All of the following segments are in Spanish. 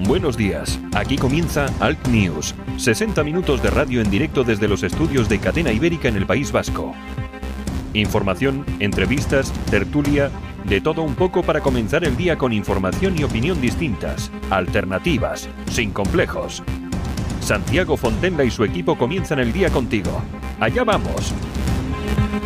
Buenos días, aquí comienza Alt News, 60 minutos de radio en directo desde los estudios de Cadena Ibérica en el País Vasco. Información, entrevistas, tertulia, de todo un poco para comenzar el día con información y opinión distintas, alternativas, sin complejos. Santiago Fontenla y su equipo comienzan el día contigo. Allá vamos.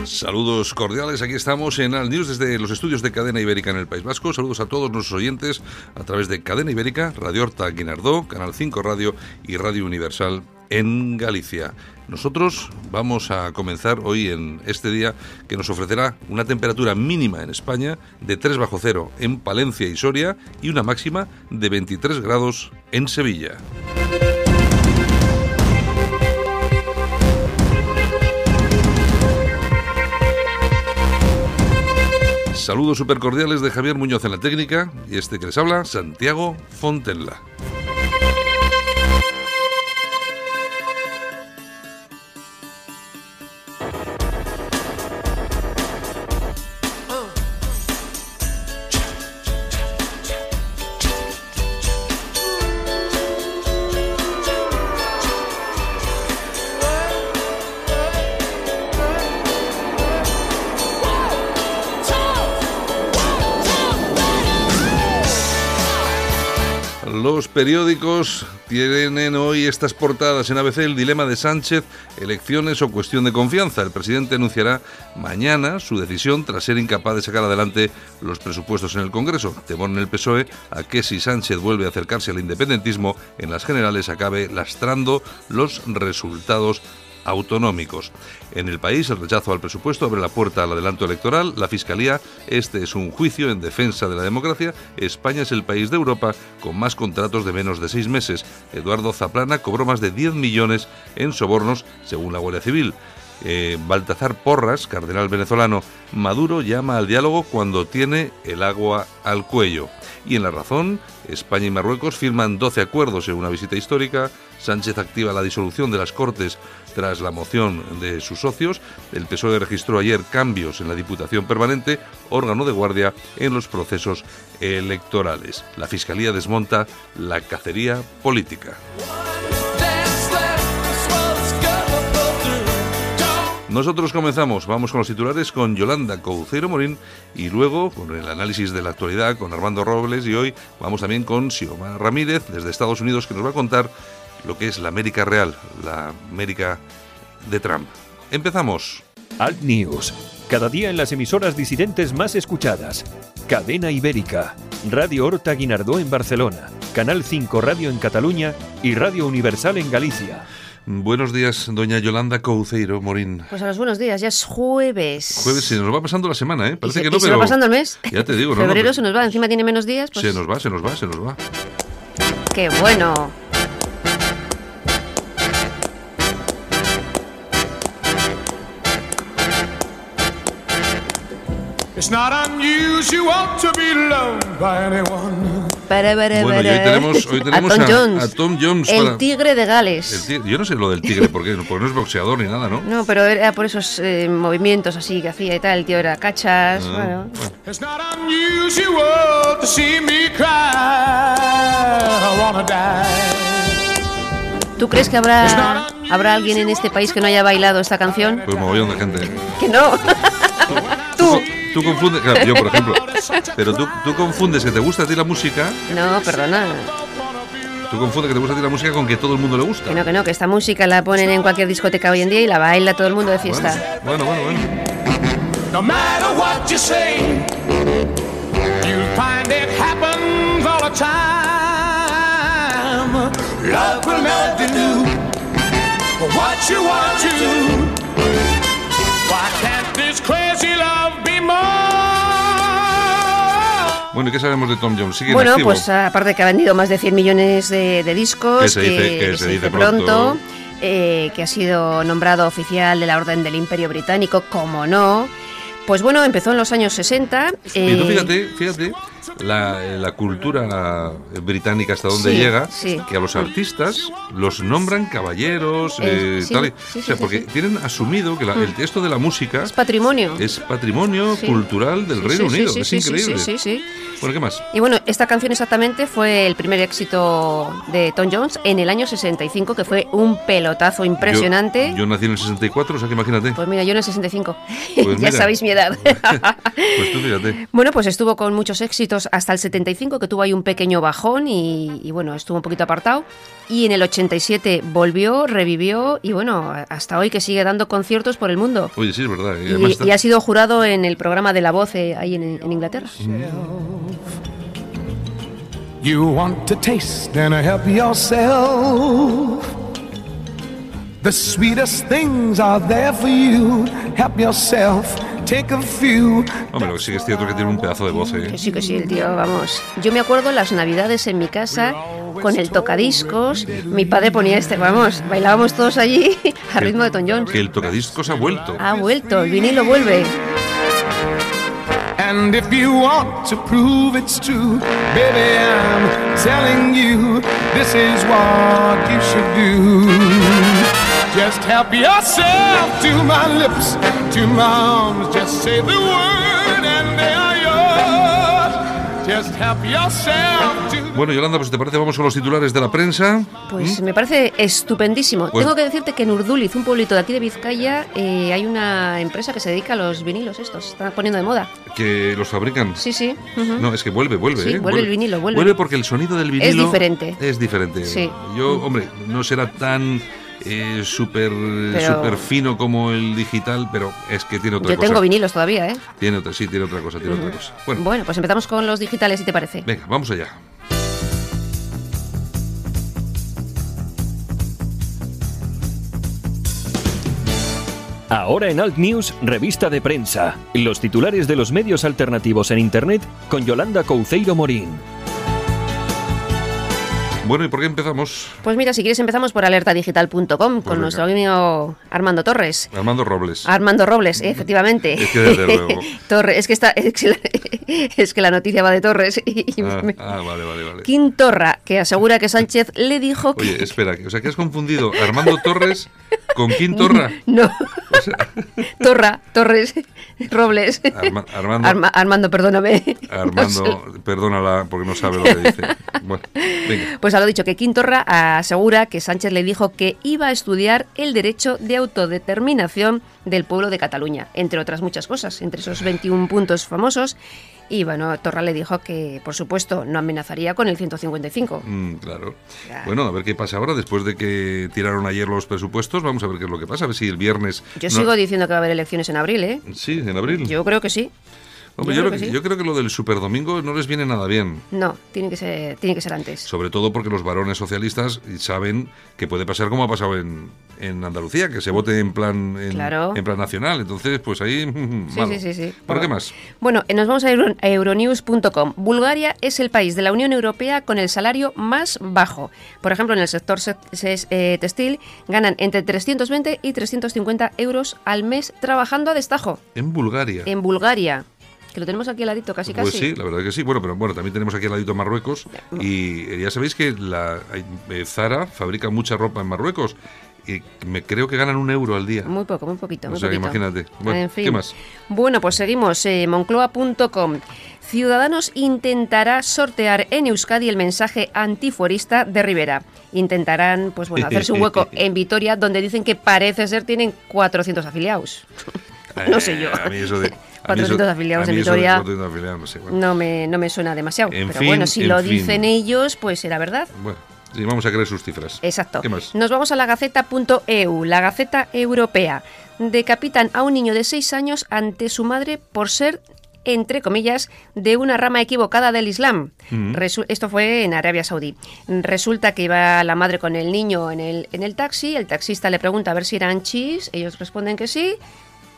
Saludos cordiales, aquí estamos en Al News desde los estudios de Cadena Ibérica en el País Vasco. Saludos a todos nuestros oyentes a través de Cadena Ibérica, Radio Horta Guinardó, Canal 5 Radio y Radio Universal en Galicia. Nosotros vamos a comenzar hoy en este día que nos ofrecerá una temperatura mínima en España de 3 bajo cero en Palencia y Soria y una máxima de 23 grados en Sevilla. Saludos super cordiales de Javier Muñoz en la técnica y este que les habla, Santiago Fontenla. Los periódicos tienen hoy estas portadas en ABC el dilema de Sánchez, elecciones o cuestión de confianza. El presidente anunciará mañana su decisión tras ser incapaz de sacar adelante los presupuestos en el Congreso. Temor en el PSOE a que si Sánchez vuelve a acercarse al independentismo en las generales acabe lastrando los resultados autonómicos. En el país, el rechazo al presupuesto abre la puerta al adelanto electoral. La Fiscalía, este es un juicio en defensa de la democracia. España es el país de Europa con más contratos de menos de seis meses. Eduardo Zaplana cobró más de 10 millones en sobornos, según la Guardia Civil. Eh, Baltazar Porras, cardenal venezolano, Maduro llama al diálogo cuando tiene el agua al cuello. Y en la razón, España y Marruecos firman 12 acuerdos en una visita histórica. Sánchez activa la disolución de las Cortes tras la moción de sus socios. El PSOE registró ayer cambios en la Diputación Permanente, órgano de guardia en los procesos electorales. La Fiscalía desmonta la cacería política. Nosotros comenzamos, vamos con los titulares con Yolanda Couceiro Morín y luego con el análisis de la actualidad con Armando Robles y hoy vamos también con Xiomara Ramírez desde Estados Unidos que nos va a contar lo que es la América real, la América de Trump. Empezamos. Alt News, cada día en las emisoras disidentes más escuchadas. Cadena Ibérica, Radio Horta Guinardó en Barcelona, Canal 5 Radio en Cataluña y Radio Universal en Galicia. Buenos días, doña Yolanda Couceiro Morín. Pues a los buenos días, ya es jueves. Jueves, se nos va pasando la semana, ¿eh? Parece se, que no, y se pero... va pasando el mes. Ya te digo, ¿no? Febrero no, se nos va, encima tiene menos días. Pues... Se nos va, se nos va, se nos va. ¡Qué bueno! It's not unusual to be loved by anyone. Para, para, Bueno, y hoy para. tenemos, hoy tenemos a Tom a, Jones. a Tom Jones El para- tigre de Gales. el tigre. Yo no sé lo del tigre, ¿por qué? Porque no es boxeador ni nada, ¿no? No, pero era por esos eh, movimientos así que hacía y tal. El tío era cachas. Ah, bueno. It's not unusual to see me cry. I wanna die. ¿Tú crees que habrá, habrá alguien en este país que no haya bailado esta canción? Pues mogollón de gente. Que no. Tú, confundes, claro, yo por ejemplo, pero tú, tú confundes que te gusta a ti la música, No, perdona. tú confundes que te gusta a ti la música con que todo el mundo le gusta. Que no, que no, que esta música la ponen en cualquier discoteca hoy en día y la baila todo el mundo de fiesta. Bueno, bueno, bueno. No matter what you say, you'll find it happens all the time. Love will never do what you want to. Can't this crazy love be more? Bueno, ¿y qué sabemos de Tom Jones? ¿Sigue Bueno, pues aparte que ha vendido más de 100 millones de, de discos, Que se dice- que se dice pronto. eh, que ha sido nombrado oficial de la Orden del Imperio Británico, como no. Pues bueno, empezó en los años 60. Y tú eh, fíjate, fíjate, la, la cultura británica hasta donde Sí, llega, sí. que a los artistas los nombran caballeros, Eh, eh, sí, tal y- o sea, porque tienen asumido que la- el texto de la música es patrimonio. es patrimonio cultural del Reino Unido. sí, es increíble. sí, sí, sí. Bueno, ¿qué más? Y bueno, esta canción exactamente fue el primer éxito de Tom Jones en el año 65, que fue un pelotazo impresionante. Yo, yo nací en el 64, o sea que imagínate. Pues mira, yo en el 65. Pues ya mira. sabéis mi edad. Pues tú fíjate. bueno, pues estuvo con muchos éxitos hasta el 75, que tuvo ahí un pequeño bajón y, y bueno, estuvo un poquito apartado. Y en el 87 volvió, revivió y bueno, hasta hoy que sigue dando conciertos por el mundo. Oye, sí, es verdad. Y además Y, está- y ha sido jurado en el programa de La Voz eh, ahí en, en Inglaterra. You want to taste and help yourself. The sweetest things are there for you. Help yourself. Take a few. Hombre, lo que sí que es cierto que tiene un pedazo de voz, ¿eh? Que sí, que sí, el tío, vamos. Yo me acuerdo las navidades en mi casa con el tocadiscos. Mi padre ponía este, vamos, bailábamos todos allí a ritmo de Tom Jones. Que el tocadiscos ha vuelto. Ha vuelto, el vinilo vuelve. And if you want to prove it's true, baby, I'm telling you, this is what you should do. Just help yourself to my lips, to my arms. Just say the word and they are yours. Just help yourself to Bueno, Yolanda, pues si te parece, vamos con los titulares de la prensa. Pues me parece estupendísimo. Pues- Tengo que decirte que en Urduliz, un pueblito de aquí de Vizcaya, eh, hay una empresa que se dedica a los vinilos estos. Están poniendo de moda. Que los fabrican. Sí, sí. No, es que vuelve, vuelve. Sí, ¿eh? vuelve el vinilo, vuelve. Vuelve porque el sonido del vinilo. diferente. Es diferente. Sí. Yo, hombre, no será tan eh, súper Pero- fino como el digital, pero es que tiene otra Yo cosa. tengo vinilos todavía, ¿eh? Tiene otra, sí, tiene otra cosa, tiene otra cosa. Bueno, Bueno, pues empezamos con los digitales, si te parece. venga, vamos allá. Ahora en Alt News, revista de prensa. Los titulares de los medios alternativos en Internet con Yolanda Couceiro Morín. Bueno, ¿y por qué empezamos? Pues mira, si quieres empezamos por alertadigital.com con venga. nuestro amigo Armando Torres. Armando Robles. Armando Robles, efectivamente. Es que desde luego. Torres, es que, está, es, que la, es que la noticia va de Torres. Y Ah, me- ah, vale, vale, vale. Kim Torra, que asegura que Sánchez le dijo que... Oye, espera, o sea, que has confundido Armando Torres con Quintorra. No. Torra, Torres, Robles. Arma- Armando. Arma- Armando, perdóname. No sé. Armando, perdónala porque no sabe lo que dice. Bueno, venga. Pues ha dicho que Quintorra asegura que Sánchez le dijo que iba a estudiar el derecho de autodeterminación del pueblo de Cataluña, entre otras muchas cosas, entre esos 21 puntos famosos. Y bueno, Torra le dijo que, por supuesto, no amenazaría con el 155. Mm, claro. Claro. Bueno, a ver qué pasa ahora. Después de que tiraron ayer los presupuestos, vamos a ver qué es lo que pasa. A ver si el viernes. Yo no- sigo diciendo que va a haber elecciones en abril, ¿eh? Sí, en abril. Yo creo que sí. Hombre, yo yo, creo que que- sí. yo creo que lo del superdomingo no les viene nada bien. No, tiene que ser, tiene que ser antes. Sobre todo porque los varones socialistas saben que puede pasar como ha pasado en, en Andalucía, que se vote en plan en, Claro. en plan nacional. Entonces, pues ahí. Sí, malo. sí, sí, sí. ¿Por qué más? Bueno, eh, nos vamos a, Euro- a euronews.com. Bulgaria es el país de la Unión Europea con el salario más bajo. Por ejemplo, en el sector se- se- eh, textil ganan entre 320 y 350 euros al mes trabajando a destajo. En Bulgaria. En Bulgaria, que lo tenemos aquí al ladito casi Pues casi. sí, la verdad que sí. Bueno, pero bueno, también tenemos aquí al ladito Marruecos y eh, ya sabéis que la eh, Zara fabrica mucha ropa en Marruecos y me creo que ganan un euro al día. Muy poco, muy poquito. O muy sea, poquito. imagínate. Bueno, En fin. ¿qué más? Bueno, pues seguimos. eh, Moncloa.com. Ciudadanos intentará sortear en Euskadi el mensaje antifuerista de Rivera. Intentarán, pues bueno, hacerse un hueco en Vitoria, donde dicen que parece ser tienen 400 afiliados. no sé yo. Eh, A mí eso de. a mí 400 eso- afiliados en Vitoria. 400 afiliados, no sé, bueno. No me, no me suena demasiado. En Pero fin, bueno, si lo fin. dicen ellos, pues será verdad. Bueno, sí, vamos a creer sus cifras. Exacto. ¿Qué más? Nos vamos a la Gaceta.eu, la Gaceta Europea. Decapitan a un niño de 6 años ante su madre por ser, entre comillas, de una rama equivocada del Islam. Mm. Esto fue en Arabia Saudí. Resulta que iba la madre con el niño en el, en el taxi, el taxista le pregunta a ver si eran chis, ellos responden que sí.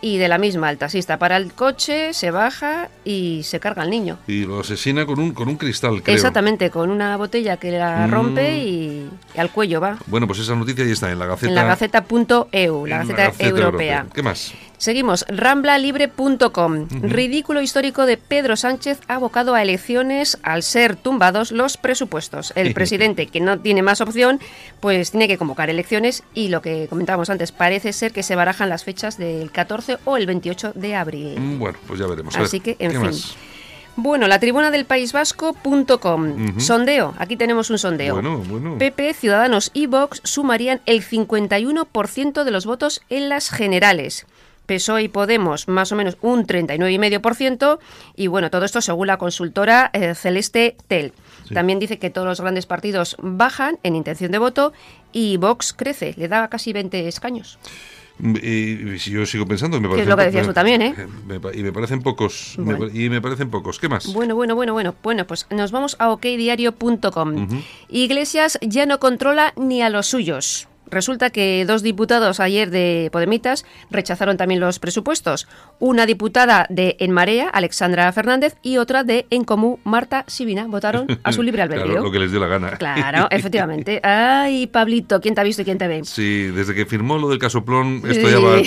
Y de la misma el taxista para el coche, se baja y se carga al niño. Y lo asesina con un, con un cristal, creo. Exactamente, con una botella que la Mm. rompe y, y al cuello va. Bueno, pues esa noticia ya está en la Gaceta. En la Gaceta.eu, en la Gaceta, Europea. ¿Qué más? Seguimos, ramblalibre.com. Ridículo histórico de Pedro Sánchez abocado a elecciones al ser tumbados los presupuestos. El presidente, que no tiene más opción, pues tiene que convocar elecciones y lo que comentábamos antes, parece ser que se barajan las fechas del 14 o el 28 de abril. Mm, Bueno, pues ya veremos. Así ver, que, en ¿qué fin. más? Bueno, la tribuna del País Vasco.com. Ujú. Sondeo, aquí tenemos un sondeo. Bueno, bueno. PP, Ciudadanos y Vox sumarían el 51% de los votos en las generales. PSOE y Podemos más o menos un 39,5% y bueno, todo esto según la consultora eh, Celeste Tel. Sí. También dice que todos los grandes partidos bajan en intención de voto y Vox crece, le da casi 20 escaños. Mm, Y, si yo sigo pensando, me Que es lo que decías me- tú también, ¿eh? me pa- y me parecen pocos. me Bueno. y me parecen pocos. ¿Qué más? Bueno, bueno, bueno, bueno. Bueno, pues nos vamos a okdiario.com. Iglesias ya no controla ni a los suyos. Resulta que dos diputados ayer de Podemitas rechazaron también los presupuestos. Una diputada de En Marea, Alexandra Fernández, y otra de En Comú, Marta Sibina. Votaron a su libre albedrío. Claro, lo que les dio la gana. Claro, efectivamente. Ay, Pablito, ¿quién te ha visto y quién te ve? Sí, desde que firmó lo del casoplón, esto ya va,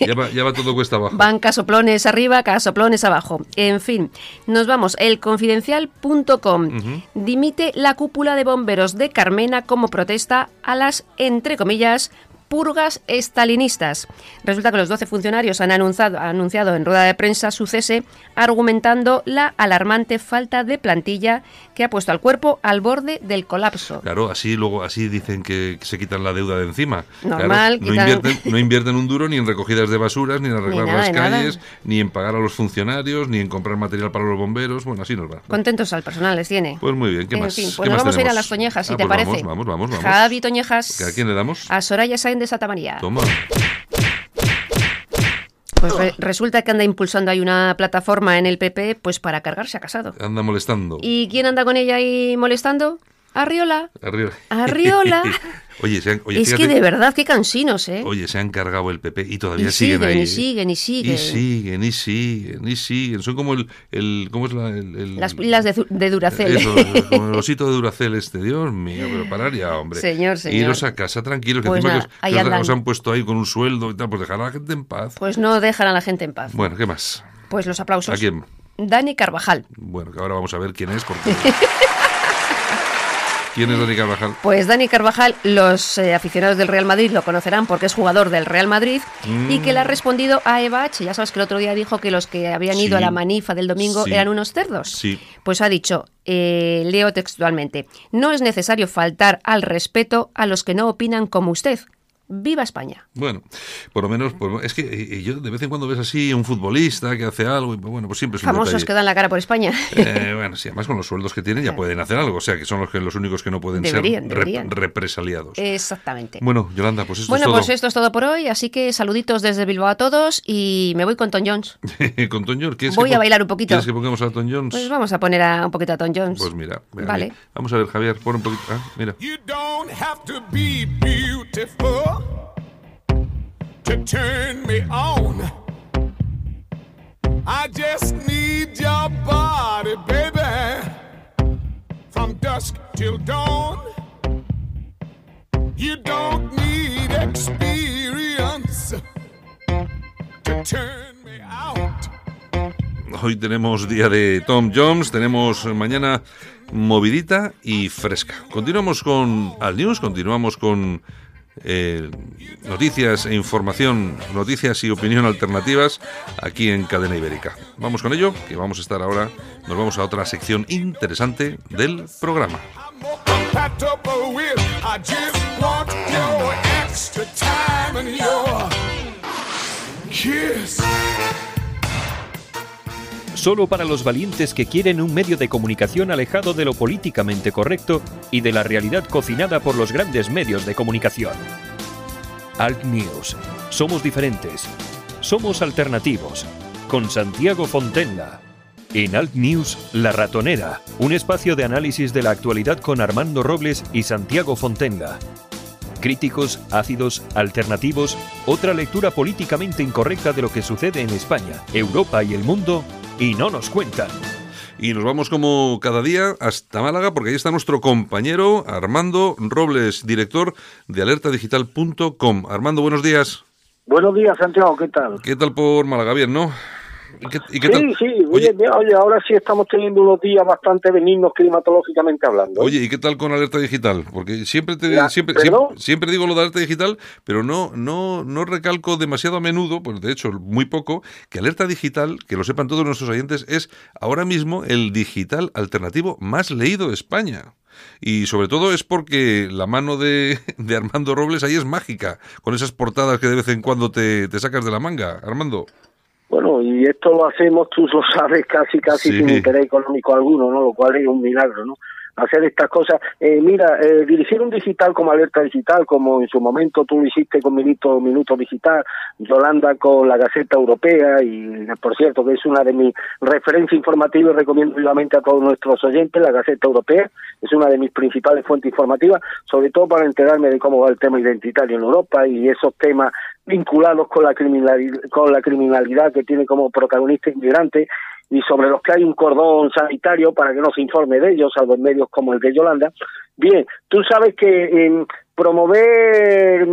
ya va, ya va todo cuesta abajo. Van casoplones arriba, casoplones abajo. En fin, nos vamos. Elconfidencial.com dimite la cúpula de bomberos de Carmena como protesta a las, entre comillas, comillas, purgas estalinistas. Resulta que los 12 funcionarios han anunciado, anunciado en rueda de prensa su cese, argumentando la alarmante falta de plantilla que ha puesto al cuerpo al borde del colapso. Claro, así luego así dicen que se quitan la deuda de encima. Normal, Claro, no, quitan- invierten, no invierten un duro ni en recogidas de basuras, ni en arreglar nada las de nada. calles, ni en pagar a los funcionarios, ni en comprar material para los bomberos. Bueno, así nos va. Contentos al personal les tiene. Pues muy bien, ¿qué en más? fin, ¿Qué pues nos vamos a ir a tenemos? las Toñejas, si Ah, te pues parece. Vamos, vamos, vamos. vamos. Javi Toñejas. ¿A quién le damos? A Soraya De Santa María. Toma. Pues re- resulta que anda impulsando ahí una plataforma en el PP pues para cargarse a Casado. Anda molestando. ¿Y quién anda con ella ahí molestando? Arriola. Arriola. oye, se han, oye, es fíjate- que de verdad, qué cansinos, ¿eh? Oye, se han cargado el PP y todavía y siguen, siguen, ahí. y ¿eh? siguen, y siguen. Y siguen, y siguen, y siguen. Son como el. el ¿Cómo es la, el, el- Las pilas de, Duracell. Eso, como el osito de Duracel este, Dios mío, pero parar ya, hombre. Señor, señor. Iros a casa tranquilos, que Pues encima nada, que os han puesto ahí con un sueldo y tal, pues dejar a la gente en paz. Pues no dejan a la gente en paz. Bueno, ¿qué más? Pues los aplausos. ¿A quién? Dani Carvajal. Bueno, que ahora vamos a ver quién es, porque... ¿Quién es Dani Carvajal? Pues Dani Carvajal, los eh, aficionados del Real Madrid lo conocerán porque es jugador del Real Madrid y que le ha respondido a Eva H. Ya sabes que el otro día dijo que los que habían Sí. ido a la manifa del domingo Sí. eran unos cerdos. Sí. Pues ha dicho, eh, leo textualmente, no es necesario faltar al respeto a los que no opinan como usted. ¡Viva España! Bueno, por lo menos, pues, es que yo de vez en cuando ves así a un futbolista que hace algo y bueno, pues siempre es un Famosos que dan la cara por España. Eh, bueno, sí, además con los sueldos que tienen ya pueden hacer algo, o sea que son los, que, los únicos que no pueden Deberían, ser rep- represaliados. Exactamente. Bueno, Yolanda, pues esto Bueno, es todo. pues esto es todo por hoy, así que saluditos desde Bilbao a todos y me voy con Tom Jones. con Tom Jones. ¿quieres Voy que a bailar un poquito. ¿Quieres que pongamos a Tom Jones? Pues vamos a poner a, un poquito a Tom Jones. Pues mira, venga, Vale. mira. Vamos a ver, Javier, pon un poquito. Ah, mira. You don't have to be beautiful to turn me on. I just need your body, baby, from dusk till dawn. You don't need experience to turn me out. Hoy tenemos día de Tom Jones, tenemos mañana movidita y fresca. Continuamos con Al News, continuamos con eh, noticias e información, noticias y opinión alternativas aquí en Cadena Ibérica. Vamos con ello, que vamos a estar ahora, nos vamos a otra sección interesante del programa. Solo para los valientes que quieren un medio de comunicación alejado de lo políticamente correcto y de la realidad cocinada por los grandes medios de comunicación. Alt News. Somos diferentes. Somos alternativos. Con Santiago Fontenla. En Alt News, La Ratonera, un espacio de análisis de la actualidad con Armando Robles y Santiago Fontenga. Críticos, ácidos, alternativos, otra lectura políticamente incorrecta de lo que sucede en España, Europa y el mundo, y no nos cuentan. Y nos vamos como cada día hasta Málaga porque ahí está nuestro compañero Armando Robles, director de alertadigital.com. Armando, buenos días. Buenos días, Santiago, ¿qué tal? ¿Qué tal por Málaga? Bien, ¿no? Sí, sí, oye, oye, ahora sí estamos teniendo unos días bastante benignos climatológicamente hablando. Oye, ¿y qué tal con alerta digital? Porque siempre te siempre, siempre, digo lo de alerta digital, pero no no no recalco demasiado a menudo, pues de hecho muy poco, que alerta digital, que lo sepan todos nuestros oyentes, es ahora mismo el digital alternativo más leído de España. Y sobre todo es porque la mano de, de Armando Robles ahí es mágica, con esas portadas que de vez en cuando te, te sacas de la manga, Armando. Bueno, y esto lo hacemos, tú lo sabes, casi casi sin interés económico alguno, ¿no? Lo cual es un milagro, ¿no? Hacer estas cosas. Eh, mira, eh, dirigir un digital como Alerta Digital, como en su momento tú lo hiciste con Minuto, Minuto Digital, Yolanda con la Gaceta Europea, y por cierto que es una de mis referencias informativas, recomiendo vivamente a todos nuestros oyentes, la Gaceta Europea, es una de mis principales fuentes informativas, sobre todo para enterarme de cómo va el tema identitario en Europa y esos temas vinculados con la criminalidad, con la criminalidad que tiene como protagonista inmigrante y sobre los que hay un cordón sanitario para que no se informe de ellos, salvo en medios como el de Yolanda. Bien, tú sabes que en promover,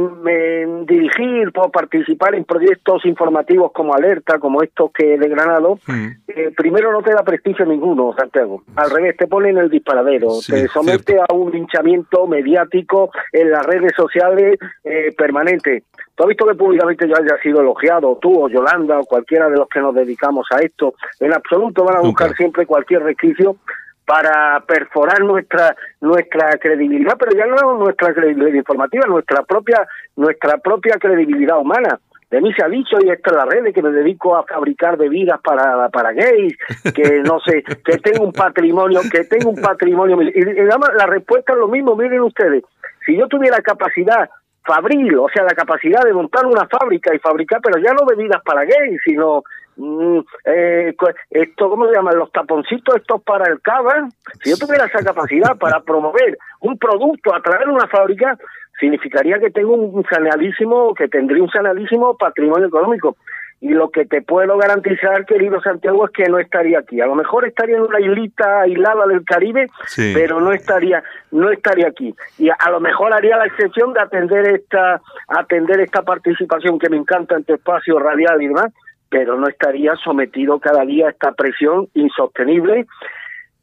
dirigir o participar en proyectos informativos como Alerta, como estos que de Granado, mm. eh, primero no te da prestigio ninguno, Santiago. Al revés, te pone en el disparadero, te somete a un linchamiento mediático en las redes sociales eh, permanente. Tú has visto que públicamente yo haya sido elogiado, tú o Yolanda o cualquiera de los que nos dedicamos a esto. En absoluto van a buscar siempre cualquier resquicio para perforar nuestra nuestra credibilidad, pero ya no nuestra credibilidad informativa, nuestra propia nuestra propia credibilidad humana. De mí se ha dicho, y esto en la red, que me dedico a fabricar bebidas para, para gays, que no sé, que tengo un patrimonio, que tengo un patrimonio. Y, la respuesta es lo mismo, miren ustedes, si yo tuviera capacidad fabril, o sea, la capacidad de montar una fábrica y fabricar, pero ya no bebidas para gays, sino mm, eh, esto, ¿cómo se llaman? Los taponcitos estos para el cava. Si yo tuviera esa capacidad para promover un producto a través de una fábrica, significaría que tengo un sanadísimo, que tendría un sanadísimo patrimonio económico. Y lo que te puedo garantizar, querido Santiago, es que no estaría aquí. A lo mejor estaría en una islita aislada del Caribe, pero no estaría, no estaría aquí. Y a, lo mejor haría la excepción de atender esta, atender esta participación que me encanta en tu espacio radial y demás, pero no estaría sometido cada día a esta presión insostenible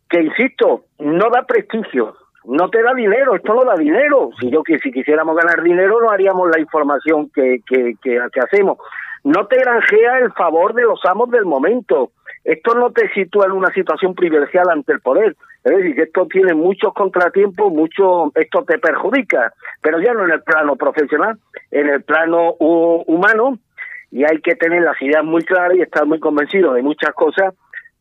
que, insisto, no da prestigio, no te da dinero, esto no da dinero. Si yo que si quisiéramos ganar dinero no haríamos la información que, que, que, que hacemos no te granjea el favor de los amos del momento. Esto no te sitúa en una situación privilegiada ante el poder. Es decir, que esto tiene muchos contratiempos, mucho, esto te perjudica, pero ya no en el plano profesional, en el plano humano, y hay que tener las ideas muy claras y estar muy convencido de muchas cosas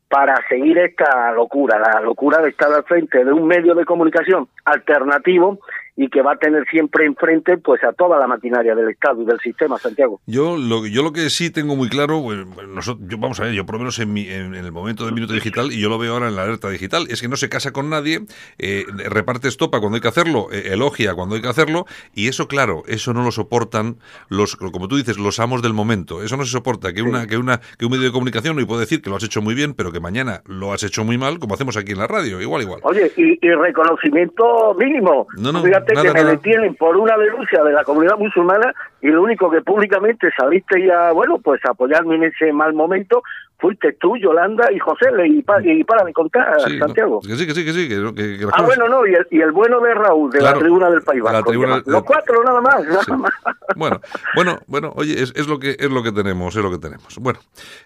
para seguir esta locura, la locura de estar al frente de un medio de comunicación alternativo y que va a tener siempre enfrente pues a toda la maquinaria del Estado y del sistema, Santiago. Yo lo, yo lo que sí tengo muy claro, pues, nosotros, yo, vamos a ver, yo por lo menos en, en, el momento del minuto digital, y yo lo veo ahora en la alerta digital, es que no se casa con nadie, eh, reparte estopa cuando hay que hacerlo, eh, elogia cuando hay que hacerlo, y eso, claro, eso no lo soportan los, como tú dices, los amos del momento. Eso no se soporta, que, una, que, una, que un medio de comunicación, no puedo decir que lo has hecho muy bien, pero que mañana lo has hecho muy mal, como hacemos aquí en la radio, igual, igual. Oye, y, reconocimiento mínimo. No, no, que me detienen por una denuncia de la comunidad musulmana y lo único que públicamente saliste ya, bueno, pues apoyarme en ese mal momento fuiste tú, Yolanda y José, y, para, y para de contar, Santiago. que sí, que sí, que sí. Que, ah, bueno, no, y el, y el, bueno de Raúl, de la tribuna del País Vasco. Los cuatro, nada más, nada más. Bueno, bueno, bueno, oye, es, es, lo que, es lo que tenemos, es lo que tenemos. Bueno,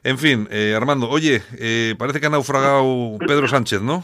en fin, eh, Armando, oye, eh, parece que ha naufragado Pedro Sánchez, ¿no?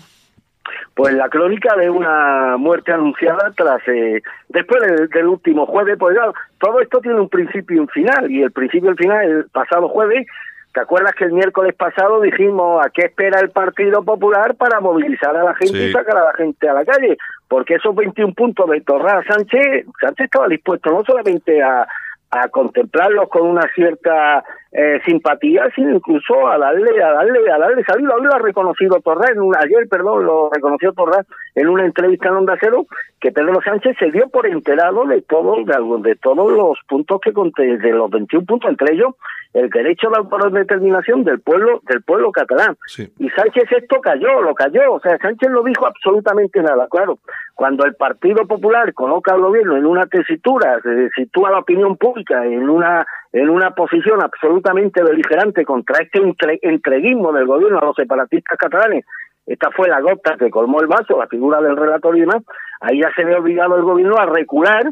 Pues la crónica de una muerte anunciada tras eh, después del, último jueves pues todo esto tiene un principio y un final y el principio y el final el pasado jueves ¿Te acuerdas que el miércoles pasado dijimos a qué espera el Partido Popular para movilizar a la gente y sacar a la gente a la calle? Porque esos 21 puntos de Torra Sánchez, Sánchez estaba dispuesto no solamente a, a contemplarlos con una cierta eh, simpatía, sino incluso a darle, a darle, a darle salida. Hoy lo ha reconocido Torres, en ayer, perdón, lo reconoció Torres en una entrevista en Onda Cero, que Pedro Sánchez se dio por enterado de todo, de, de todos los puntos que de los 21 puntos, entre ellos el derecho a la autodeterminación del pueblo, del pueblo catalán. Y Sánchez esto cayó, lo cayó, o sea, Sánchez no dijo absolutamente nada, claro. Cuando el Partido Popular coloca al gobierno en una tesitura, se sitúa la opinión pública en una en una posición absolutamente beligerante contra este entreguismo del gobierno a los separatistas catalanes, esta fue la gota que colmó el vaso, la figura del relator y demás, ahí ya se ve obligado el gobierno a recular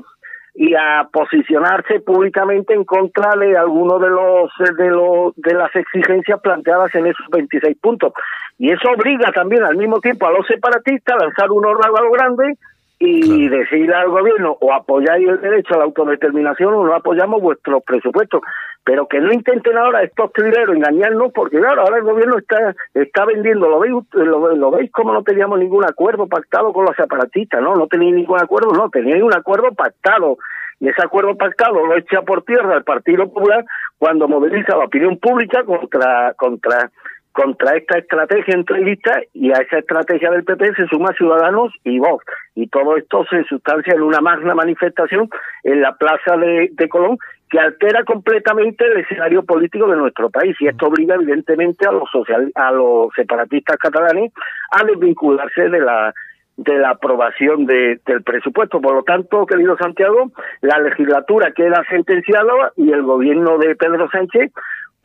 y a posicionarse públicamente en contra de alguno de los de los de las exigencias planteadas en esos 26 puntos. Y eso obliga también al mismo tiempo a los separatistas a lanzar un órgano grande y decirle al gobierno o apoyáis el derecho a la autodeterminación o no apoyamos vuestros presupuestos. Pero que no intenten ahora estos trileros engañarnos, porque claro, ahora el gobierno está está vendiendo, lo veis, lo, veis como no teníamos ningún acuerdo pactado con los separatistas, ¿no? No tenéis ningún acuerdo, no, teníais un acuerdo pactado. Y ese acuerdo pactado lo echa por tierra el Partido Popular cuando moviliza la opinión pública contra contra contra esta estrategia entrevista y a esa estrategia del PP se suma Ciudadanos y Vox. Y todo esto se sustancia en una magna manifestación en la plaza de, Colón que altera completamente el escenario político de nuestro país y esto obliga evidentemente a los social, a los separatistas catalanes a desvincularse de la de la aprobación de, del presupuesto. Por lo tanto, querido Santiago, la legislatura queda sentenciada y el gobierno de Pedro Sánchez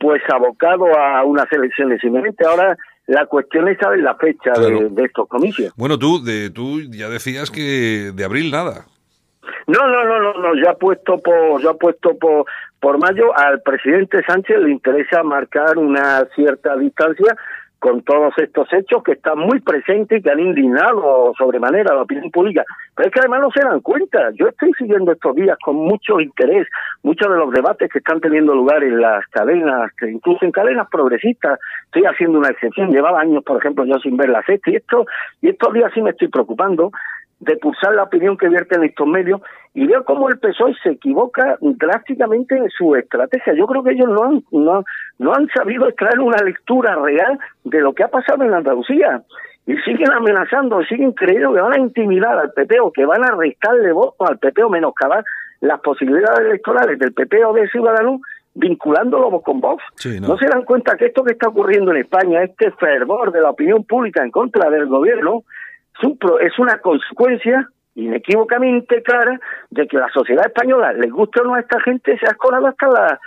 pues abocado a unas elecciones inminentes. Ahora la cuestión es saber la fecha de, estos comicios. Bueno, tú, de, tú ya decías que de abril nada. No, no, no, no, no, ya puesto por, ya puesto por, por mayo al presidente Sánchez le interesa marcar una cierta distancia con todos estos hechos que están muy presentes y que han indignado sobremanera a la opinión pública. Pero es que además no se dan cuenta. Yo estoy siguiendo estos días con mucho interés muchos de los debates que están teniendo lugar en las cadenas, que incluso en cadenas progresistas. Estoy haciendo una excepción. Llevaba años, por ejemplo, yo sin ver la sexta y esto y estos días sí me estoy preocupando de pulsar la opinión que vierten estos medios y veo cómo el PSOE se equivoca drásticamente en su estrategia. Yo creo que ellos no han, no, no han sabido extraer una lectura real de lo que ha pasado en Andalucía y siguen amenazando, siguen creyendo que van a intimidar al PP o que van a restarle votos al PP o menoscabar las posibilidades electorales del PP o de Ciudadanos vinculándolo con Vox. no. no se dan cuenta que esto que está ocurriendo en España, este fervor de la opinión pública en contra del gobierno, es una consecuencia inequívocamente clara de que la sociedad española, le gusta o no a esta gente, se ha escorado hasta la,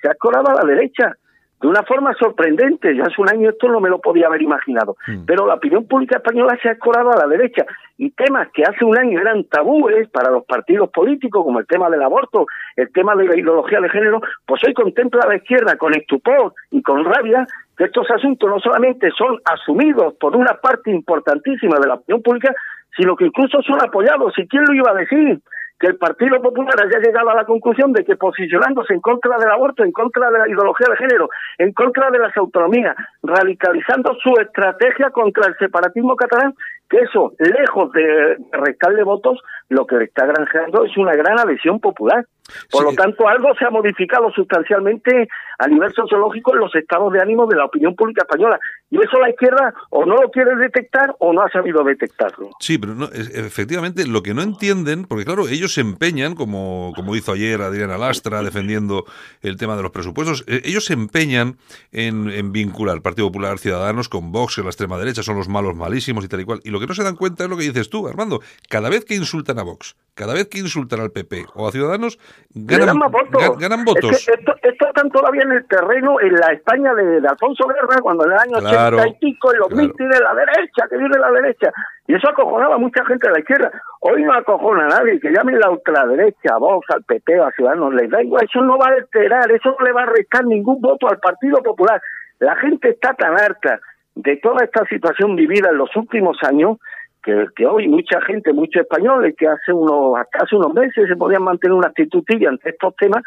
se ha escorado a la derecha de una forma sorprendente. Yo hace un año esto no me lo podía haber imaginado. Mm. Pero la opinión pública española se ha escorado a la derecha. Y temas que hace un año eran tabúes para los partidos políticos, como el tema del aborto, el tema de la ideología de género, pues hoy contempla a la izquierda con estupor y con rabia que estos asuntos no solamente son asumidos por una parte importantísima de la opinión pública, sino que incluso son apoyados. ¿Y quién lo iba a decir? Que el Partido Popular haya llegado a la conclusión de que posicionándose en contra del aborto, en contra de la ideología de género, en contra de las autonomías, radicalizando su estrategia contra el separatismo catalán, que eso, lejos de restarle votos, lo que le está granjeando es una gran adhesión popular. Por lo tanto, algo se ha modificado sustancialmente a nivel sociológico en los estados de ánimo de la opinión pública española. Y eso la izquierda o no lo quiere detectar o no ha sabido detectarlo. Sí, pero no, efectivamente lo que no entienden, porque claro, ellos se empeñan, como, como hizo ayer Adriana Lastra defendiendo el tema de los presupuestos, eh, ellos se empeñan en, en vincular Partido Popular Ciudadanos con Vox y la extrema derecha, son los malos malísimos y tal y cual. Y lo que no se dan cuenta es lo que dices tú, Armando. Cada vez que insultan a Vox, cada vez que insultan al PP o a Ciudadanos, ganan, ganan votos. esto, están todavía en el terreno, en la España de, Alfonso Guerra, cuando en el año ochenta y pico, en los claro. de la derecha, que viene la derecha. Y eso acojonaba a mucha gente de la izquierda. Hoy no acojona a nadie, que llamen la ultraderecha, a Vox, al PP, a Ciudadanos, les da igual, eso no va a alterar, eso no le va a restar ningún voto al Partido Popular. La gente está tan harta de toda esta situación vivida en los últimos años que, hoy mucha gente, muchos españoles que hace unos hasta hace unos meses se podían mantener una actitud tibia ante estos temas,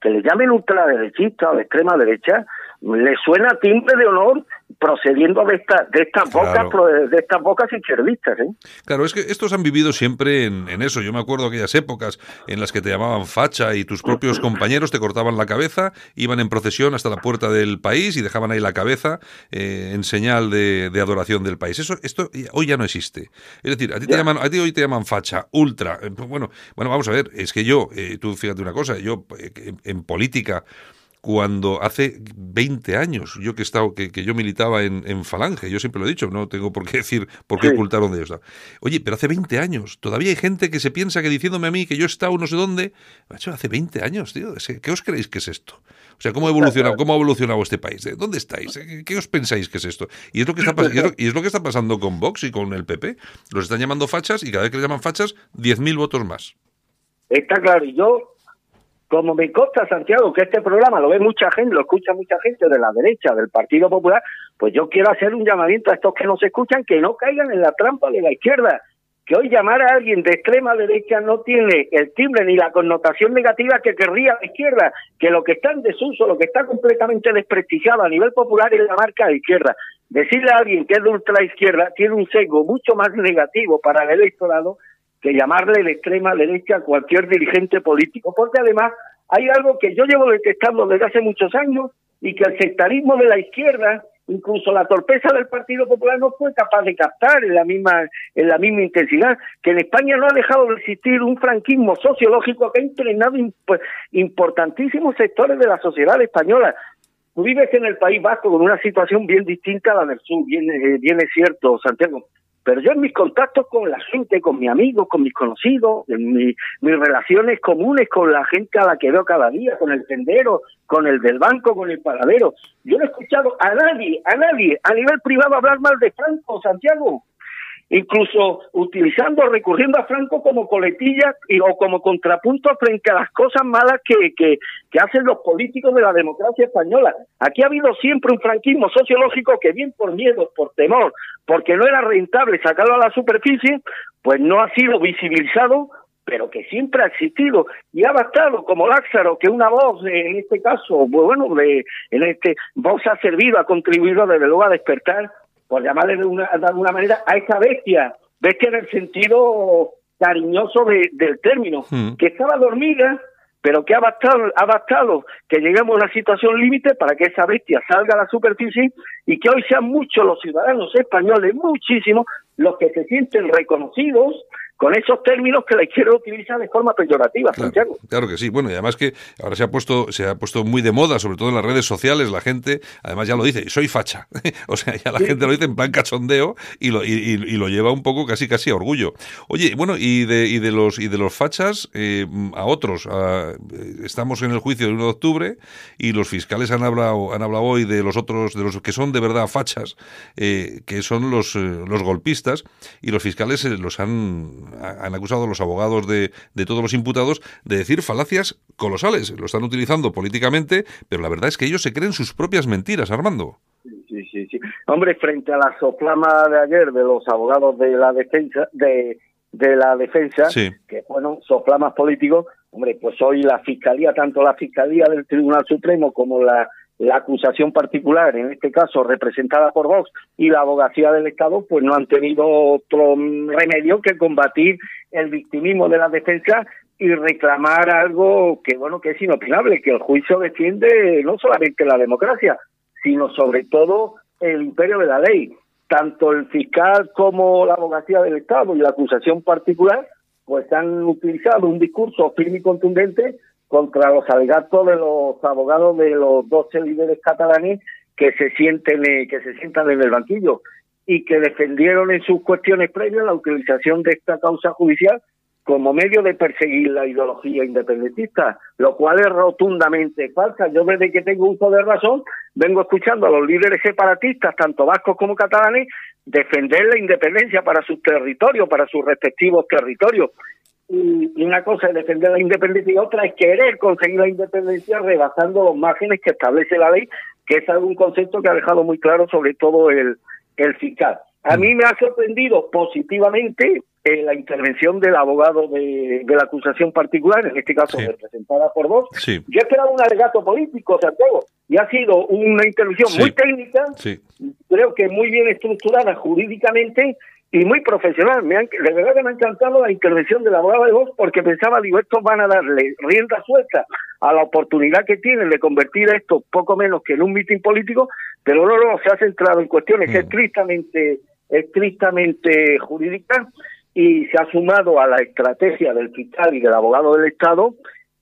que le llamen ultraderechista o de extrema derecha, le suena timbre de honor procediendo de esta de estas bocas de estas bocas izquierdistas ¿eh? claro es que estos han vivido siempre en, en, eso. Yo me acuerdo aquellas épocas en las que te llamaban facha y tus propios compañeros te cortaban la cabeza iban en procesión hasta la puerta del país y dejaban ahí la cabeza eh, en señal de, de, adoración del país. Eso esto hoy ya no existe. Es decir a ti te llaman a ti hoy te llaman facha ultra. Eh, pues bueno bueno vamos a ver es que yo eh, tú fíjate una cosa yo en política cuando hace 20 años, yo que he estado, que, yo militaba en, Falange, yo siempre lo he dicho, no tengo por qué decir por qué ocultar dónde yo estaba. Oye, pero hace 20 años, todavía hay gente que se piensa que diciéndome a mí que yo he estado no sé dónde, macho, hace 20 años, tío, ¿qué os creéis que es esto? O sea, ¿cómo ha evolucionado, cómo ha evolucionado este país? ¿Dónde estáis? ¿Qué os pensáis que es esto? Y es lo que está, y es lo que está pasando con Vox y con el PP. Los están llamando fachas y cada vez que les llaman fachas, 10.000 votos más. Está claro, y yo como me consta, Santiago, que este programa lo ve mucha gente, lo escucha mucha gente de la derecha, del Partido Popular, pues yo quiero hacer un llamamiento a estos que nos escuchan que no caigan en la trampa de la izquierda. Que hoy llamar a alguien de extrema derecha no tiene el timbre ni la connotación negativa que querría la izquierda, que lo que está en desuso, lo que está completamente desprestigiado a nivel popular es la marca de izquierda. Decirle a alguien que es de ultra izquierda tiene un sesgo mucho más negativo para el electorado que llamarle de extrema derecha a cualquier dirigente político, porque además hay algo que yo llevo detectando desde hace muchos años y que el sectarismo de la izquierda, incluso la torpeza del Partido Popular no fue capaz de captar en la misma en la misma intensidad, que en España no ha dejado de existir un franquismo sociológico que ha impregnado importantísimos sectores de la sociedad española. Tú vives en el País Vasco con una situación bien distinta a la del sur, bien, eh, bien es cierto, Santiago pero yo en mis contactos con la gente, con mis amigos, con mis conocidos, en mis relaciones comunes con la gente a la que veo cada día, con el tendero, con el del banco, con el paradero, yo no he escuchado a nadie, a nadie, a nivel privado hablar mal de Franco, Santiago incluso utilizando, recurriendo a Franco como coletilla y, o como contrapunto frente a las cosas malas que, que, hacen los políticos de la democracia española. Aquí ha habido siempre un franquismo sociológico que bien por miedo, por temor, porque no era rentable sacarlo a la superficie, pues no ha sido visibilizado pero que siempre ha existido y ha bastado como Lázaro que una voz en este caso bueno de en este voz ha servido ha contribuido desde luego a despertar por llamarle de, una, de alguna manera, a esa bestia, bestia en el sentido cariñoso del término, hmm. que estaba dormida, pero que ha bastado, ha bastado que lleguemos a una situación límite para que esa bestia salga a la superficie y que hoy sean muchos los ciudadanos españoles, muchísimos, los que se sienten reconocidos, con esos términos que la izquierda utiliza de forma peyorativa, claro, Claro que sí. Bueno, y además que ahora se ha puesto se ha puesto muy de moda, sobre todo en las redes sociales, la gente, además ya lo dice, soy facha. o sea, ya la gente lo dice en plan cachondeo y lo, y, lo lleva un poco casi casi a orgullo. Oye, bueno, y de, y de los y de los fachas eh, a otros, estamos en el juicio del 1 de octubre y los fiscales han hablado han hablado hoy de los otros de los que son de verdad fachas, eh, que son los eh, los golpistas y los fiscales los han han acusado a los abogados de, de todos los imputados de decir falacias colosales. Lo están utilizando políticamente, pero la verdad es que ellos se creen sus propias mentiras, Armando. Sí, sí, sí. Hombre, frente a la soplama de ayer de los abogados de la defensa, de, de la defensa, que fueron soplamas políticos, hombre, pues hoy la fiscalía, tanto la fiscalía del Tribunal Supremo como la la acusación particular, en este caso representada por Vox, y la abogacía del Estado, pues no han tenido otro remedio que combatir el victimismo de la defensa y reclamar algo que, bueno, que es inopinable, que el juicio defiende no solamente la democracia, sino sobre todo el imperio de la ley. Tanto el fiscal como la abogacía del Estado y la acusación particular, pues han utilizado un discurso firme y contundente contra los alegatos de los abogados de los 12 líderes catalanes que se sienten eh, que se sientan en el banquillo y que defendieron en sus cuestiones previas la utilización de esta causa judicial como medio de perseguir la ideología independentista, lo cual es rotundamente falsa. Yo desde que tengo uso de razón vengo escuchando a los líderes separatistas, tanto vascos como catalanes, defender la independencia para sus territorios, para sus respectivos territorios y, una cosa es defender la independencia y otra es querer conseguir la independencia rebasando los márgenes que establece la ley, que es algún concepto que ha dejado muy claro sobre todo el, el fiscal. A mí me ha sorprendido positivamente eh, la intervención del abogado de, de, la acusación particular, en este caso representada por vos. Yo esperaba un alegato político, Santiago, y ha sido una intervención muy técnica, creo que muy bien estructurada jurídicamente y muy profesional. Me han, de verdad que me ha encantado la intervención del abogado de voz porque pensaba, digo, estos van a darle rienda suelta a la oportunidad que tienen de convertir esto poco menos que en un mitin político, pero no, no, se ha centrado en cuestiones mm. estrictamente, estrictamente jurídicas y se ha sumado a la estrategia del fiscal y del abogado del Estado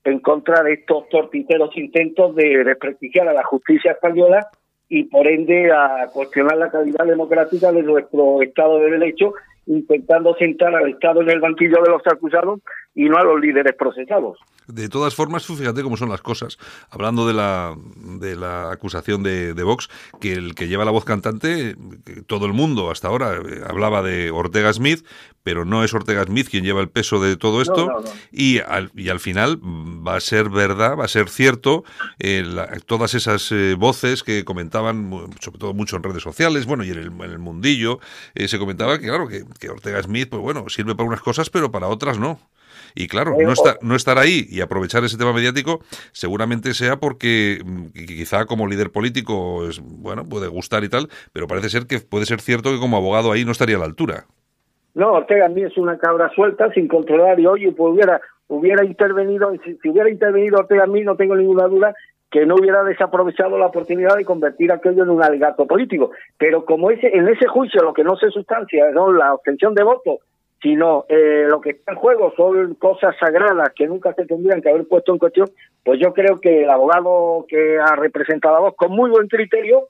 en contra de estos torticeros intentos de desprestigiar a la justicia española y por ende a cuestionar la calidad democrática de nuestro Estado de Derecho, intentando sentar al Estado en el banquillo de los acusados y no a los líderes procesados. De todas formas, fíjate cómo son las cosas. Hablando de la, de la acusación de, de Vox, que el que lleva la voz cantante, todo el mundo hasta ahora eh, hablaba de Ortega Smith, pero no es Ortega Smith quien lleva el peso de todo esto. Y, al, y al final va a ser verdad, va a ser cierto, eh, todas esas eh, voces que comentaban, sobre todo mucho en redes sociales, bueno, y en el, mundillo, se comentaba que, claro, que, que Ortega Smith, pues bueno, sirve para unas cosas, pero para otras no. Y claro, no, estar, no estar ahí y aprovechar ese tema mediático seguramente sea porque mm, quizá como líder político es, bueno, puede gustar y tal, pero parece ser que puede ser cierto que como abogado ahí no estaría a la altura. No, Ortega a mí es una cabra suelta sin controlar y oye, pues hubiera, hubiera intervenido, si, hubiera intervenido Ortega a mí no tengo ninguna duda que no hubiera desaprovechado la oportunidad de convertir aquello en un alegato político. Pero como ese, en ese juicio lo que no se sustancia, ¿no? la obtención de votos sino eh, lo que está en juego son cosas sagradas que nunca se tendrían que haber puesto en cuestión, pues yo creo que el abogado que ha representado a vos con muy buen criterio,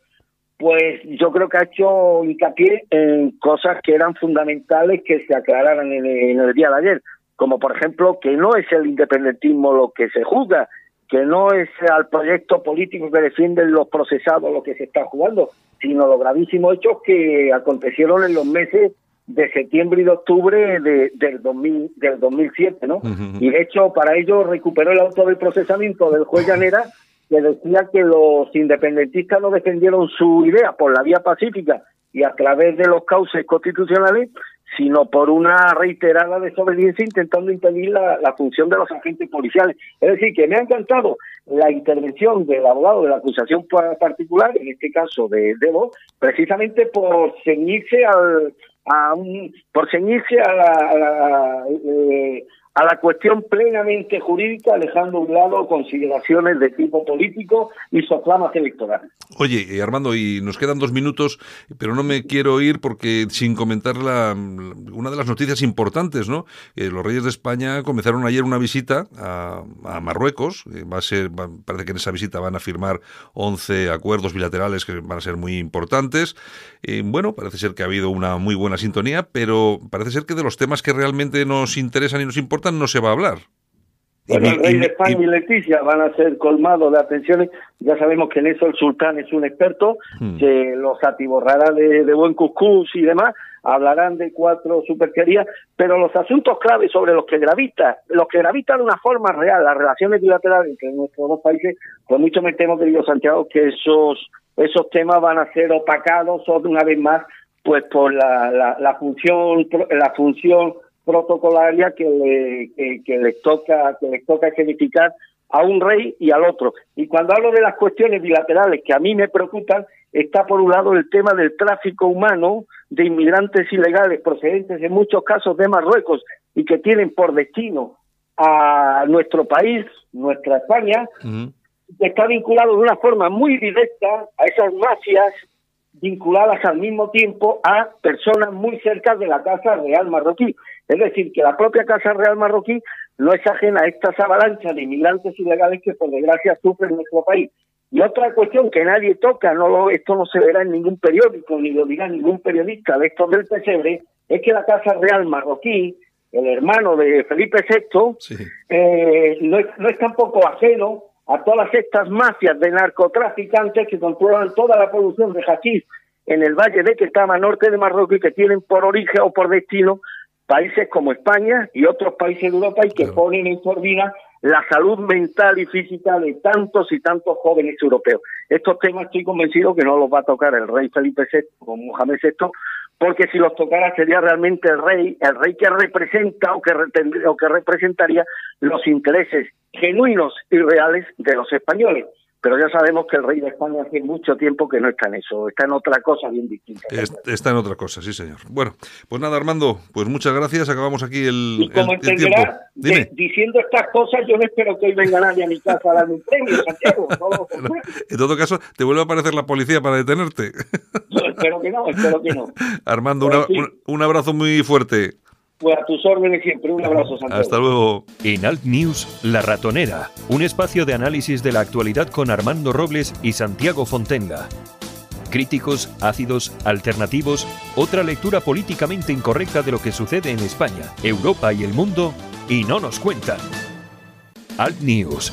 pues yo creo que ha hecho hincapié en cosas que eran fundamentales que se aclararan en, en el día de ayer, como por ejemplo que no es el independentismo lo que se juzga, que no es al proyecto político que defienden los procesados lo que se está jugando, sino los gravísimos hechos que acontecieron en los meses de septiembre y de octubre de, del, 2000, del 2007, ¿no? Y de hecho, para ello recuperó el auto del procesamiento del juez Llanera, que decía que los independentistas no defendieron su idea por la vía pacífica y a través de los cauces constitucionales, sino por una reiterada desobediencia intentando impedir la, la, función de los agentes policiales. Es decir, que me ha encantado la intervención del abogado de la acusación particular, en este caso de Debo, precisamente por ceñirse al, a un, por ceñirse a la, eh, a la cuestión plenamente jurídica, dejando a un lado consideraciones de tipo político y soflamas electorales. Oye, eh, Armando, y nos quedan dos minutos, pero no me quiero ir porque sin comentar la, una de las noticias importantes, ¿no? los reyes de España comenzaron ayer una visita a, Marruecos. Eh, va a ser, parece que en esa visita van a firmar 11 acuerdos bilaterales que van a ser muy importantes. Eh, bueno, parece ser que ha habido una muy buena sintonía, pero parece ser que de los temas que realmente nos interesan y nos importan no se va a hablar. Bueno, el rey de España y, Leticia van a ser colmados de atenciones. Ya sabemos que en eso el sultán es un experto, hmm. que los atiborrará de, buen cuscús y demás. Hablarán de cuatro superquerías, pero los asuntos claves sobre los que gravita, los que gravitan de una forma real, las relaciones bilaterales entre nuestros dos países, pues mucho me temo, querido Santiago, que esos esos temas van a ser opacados una vez más, pues por la, la, la función la función protocolaria que, le, que, les toca que les toca significar a un rey y al otro. Y cuando hablo de las cuestiones bilaterales que a mí me preocupan, está por un lado el tema del tráfico humano de inmigrantes ilegales procedentes en muchos casos de Marruecos y que tienen por destino a nuestro país, nuestra España, que está vinculado de una forma muy directa a esas mafias vinculadas al mismo tiempo a personas muy cerca de la Casa Real Marroquí. Es decir, que la propia Casa Real Marroquí no es ajena a estas avalanchas de inmigrantes ilegales que por desgracia sufre nuestro país. Y otra cuestión que nadie toca, no lo, esto no se verá en ningún periódico, ni lo dirá ningún periodista de estos del pesebre, es que la Casa Real Marroquí, el hermano de Felipe VI, eh, no, es, no es tampoco ajeno a todas estas mafias de narcotraficantes que controlan toda la producción de hachís en el valle de Ketama, norte de Marruecos, y que tienen por origen o por destino países como España y otros países de Europa y que ponen en sordina la salud mental y física de tantos y tantos jóvenes europeos. Estos temas estoy convencido que no los va a tocar el rey Felipe VI o Mohamed VI, porque si los tocara sería realmente el rey, el rey que representa o que, o que representaría los intereses genuinos y reales de los españoles. Pero ya sabemos que el rey de España hace mucho tiempo que no está en eso, está en otra cosa bien distinta. está en otra cosa, sí señor. Bueno, pues nada Armando, pues muchas gracias, acabamos aquí el, y como entenderás, diciendo estas cosas yo no espero que hoy venga nadie a mi casa a darme un premio, Santiago. en todo caso, te vuelve a aparecer la policía para detenerte. espero que no, espero que no. Armando, un abrazo muy fuerte. A tus órdenes siempre. Un abrazo, Santiago. Hasta luego. En Alt News, La Ratonera, un espacio de análisis de la actualidad con Armando Robles y Santiago Fontenga. Críticos, ácidos, alternativos, otra lectura políticamente incorrecta de lo que sucede en España, Europa y el mundo, y no nos cuentan. Alt News,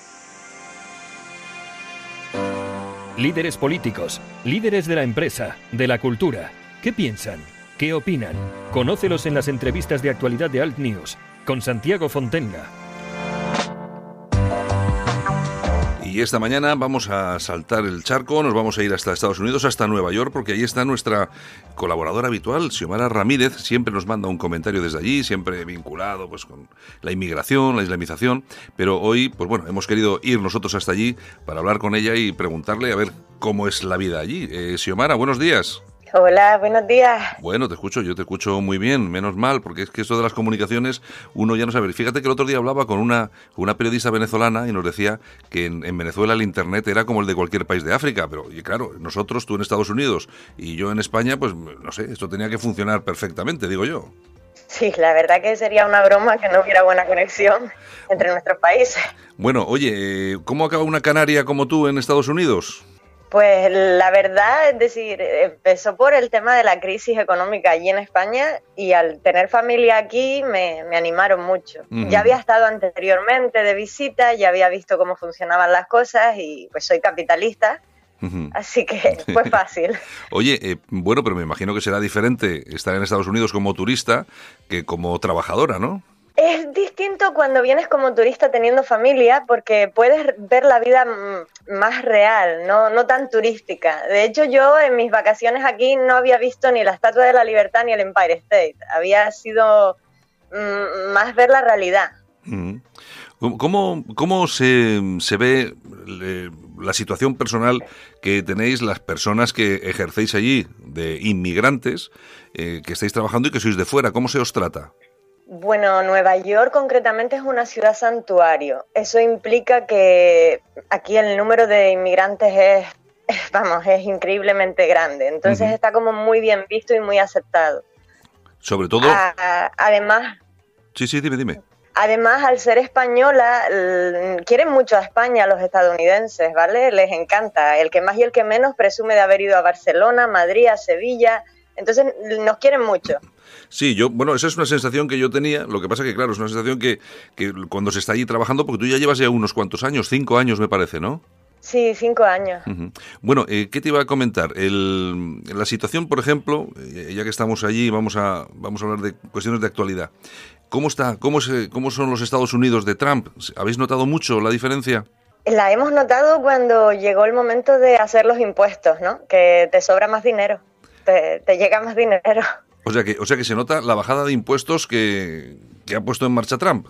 Líderes políticos, líderes de la empresa, de la cultura. ¿Qué piensan? ¿Qué opinan? Conócelos en las entrevistas de actualidad de Alt News con Santiago Fontenga. Y esta mañana vamos a saltar el charco, nos vamos a ir hasta Estados Unidos, hasta Nueva York, porque ahí está nuestra colaboradora habitual, Xiomara Ramírez, siempre nos manda un comentario desde allí, siempre vinculado pues con la inmigración, la islamización, pero hoy, pues bueno, hemos querido ir nosotros hasta allí para hablar con ella y preguntarle a ver cómo es la vida allí. Eh, Xiomara, buenos días. Hola, buenos días. Bueno, te escucho, yo te escucho muy bien, menos mal, porque es que eso de las comunicaciones uno ya no sabe. Fíjate que el otro día hablaba con una, una periodista venezolana y nos decía que en, Venezuela el Internet era como el de cualquier país de África, pero y claro, nosotros, tú en Estados Unidos y yo en España, pues no sé, esto tenía que funcionar perfectamente, digo yo. Sí, la verdad que sería una broma que no hubiera buena conexión entre nuestros países. Bueno, oye, ¿cómo acaba una canaria como tú en Estados Unidos? Pues la verdad, es decir, empezó por el tema de la crisis económica allí en España y al tener familia aquí me, animaron mucho. Ya había estado anteriormente de visita, ya había visto cómo funcionaban las cosas y pues soy capitalista. Así que fue fácil. Oye, eh, bueno, pero me imagino que será diferente estar en Estados Unidos como turista que como trabajadora, ¿no? Es distinto cuando vienes como turista teniendo familia porque puedes ver la vida más real, no, no tan turística. De hecho, yo en mis vacaciones aquí no había visto ni la Estatua de la Libertad ni el Empire State. Había sido mm, más ver la realidad. ¿Cómo, cómo se, se ve la situación personal que tenéis las personas que ejercéis allí de inmigrantes, eh, que estáis trabajando y que sois de fuera? ¿Cómo se os trata? Bueno, Nueva York concretamente es una ciudad santuario. Eso implica que aquí el número de inmigrantes es, vamos, es increíblemente grande. Entonces está como muy bien visto y muy aceptado. Sobre todo. además. Sí, sí, dime, dime. Además, al ser española, quieren mucho a España los estadounidenses, ¿vale? Les encanta. El que más y el que menos presume de haber ido a Barcelona, Madrid, a Sevilla. Entonces, nos quieren mucho. Sí, yo, bueno, esa es una sensación que yo tenía. Lo que pasa que, claro, es una sensación que, que cuando se está allí trabajando, porque tú ya llevas ya unos cuantos años, cinco años me parece, ¿no? Sí, cinco años. Bueno, eh, ¿qué te iba a comentar? El, la situación, por ejemplo, eh, ya que estamos allí, vamos a, vamos a hablar de cuestiones de actualidad. ¿Cómo está? ¿Cómo, se, ¿Cómo son los Estados Unidos de Trump? ¿Habéis notado mucho la diferencia? La hemos notado cuando llegó el momento de hacer los impuestos, ¿no? Que te sobra más dinero, te, te llega más dinero. O sea que, o sea que se nota la bajada de impuestos que, ha puesto en marcha Trump.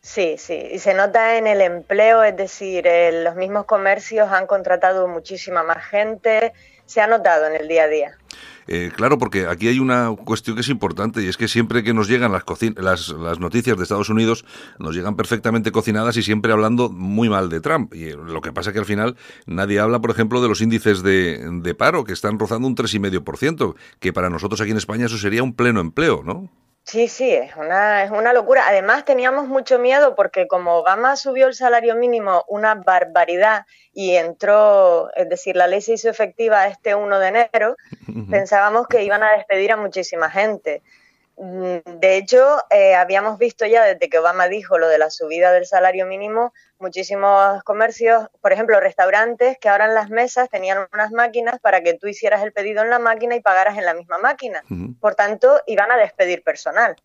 Sí, sí, y se nota en el empleo, es decir, los mismos comercios han contratado muchísima más gente, se ha notado en el día a día. Eh, claro, porque aquí hay una cuestión que es importante y es que siempre que nos llegan las, las, las, noticias de Estados Unidos, nos llegan perfectamente cocinadas y siempre hablando muy mal de Trump. Y lo que pasa es que al final nadie habla, por ejemplo, de los índices de, de paro, que están rozando un 3,5%, que para nosotros aquí en España eso sería un pleno empleo, ¿no? Sí, sí, es una, es una locura. Además teníamos mucho miedo porque como Obama subió el salario mínimo una barbaridad y entró, es decir, la ley se hizo efectiva este 1 de enero, pensábamos que iban a despedir a muchísima gente. Mm, de hecho, eh, habíamos visto ya desde que Obama dijo lo de la subida del salario mínimo, muchísimos comercios, por ejemplo, restaurantes que ahora en las mesas tenían unas máquinas para que tú hicieras el pedido en la máquina y pagaras en la misma máquina. Por tanto, iban a despedir personal.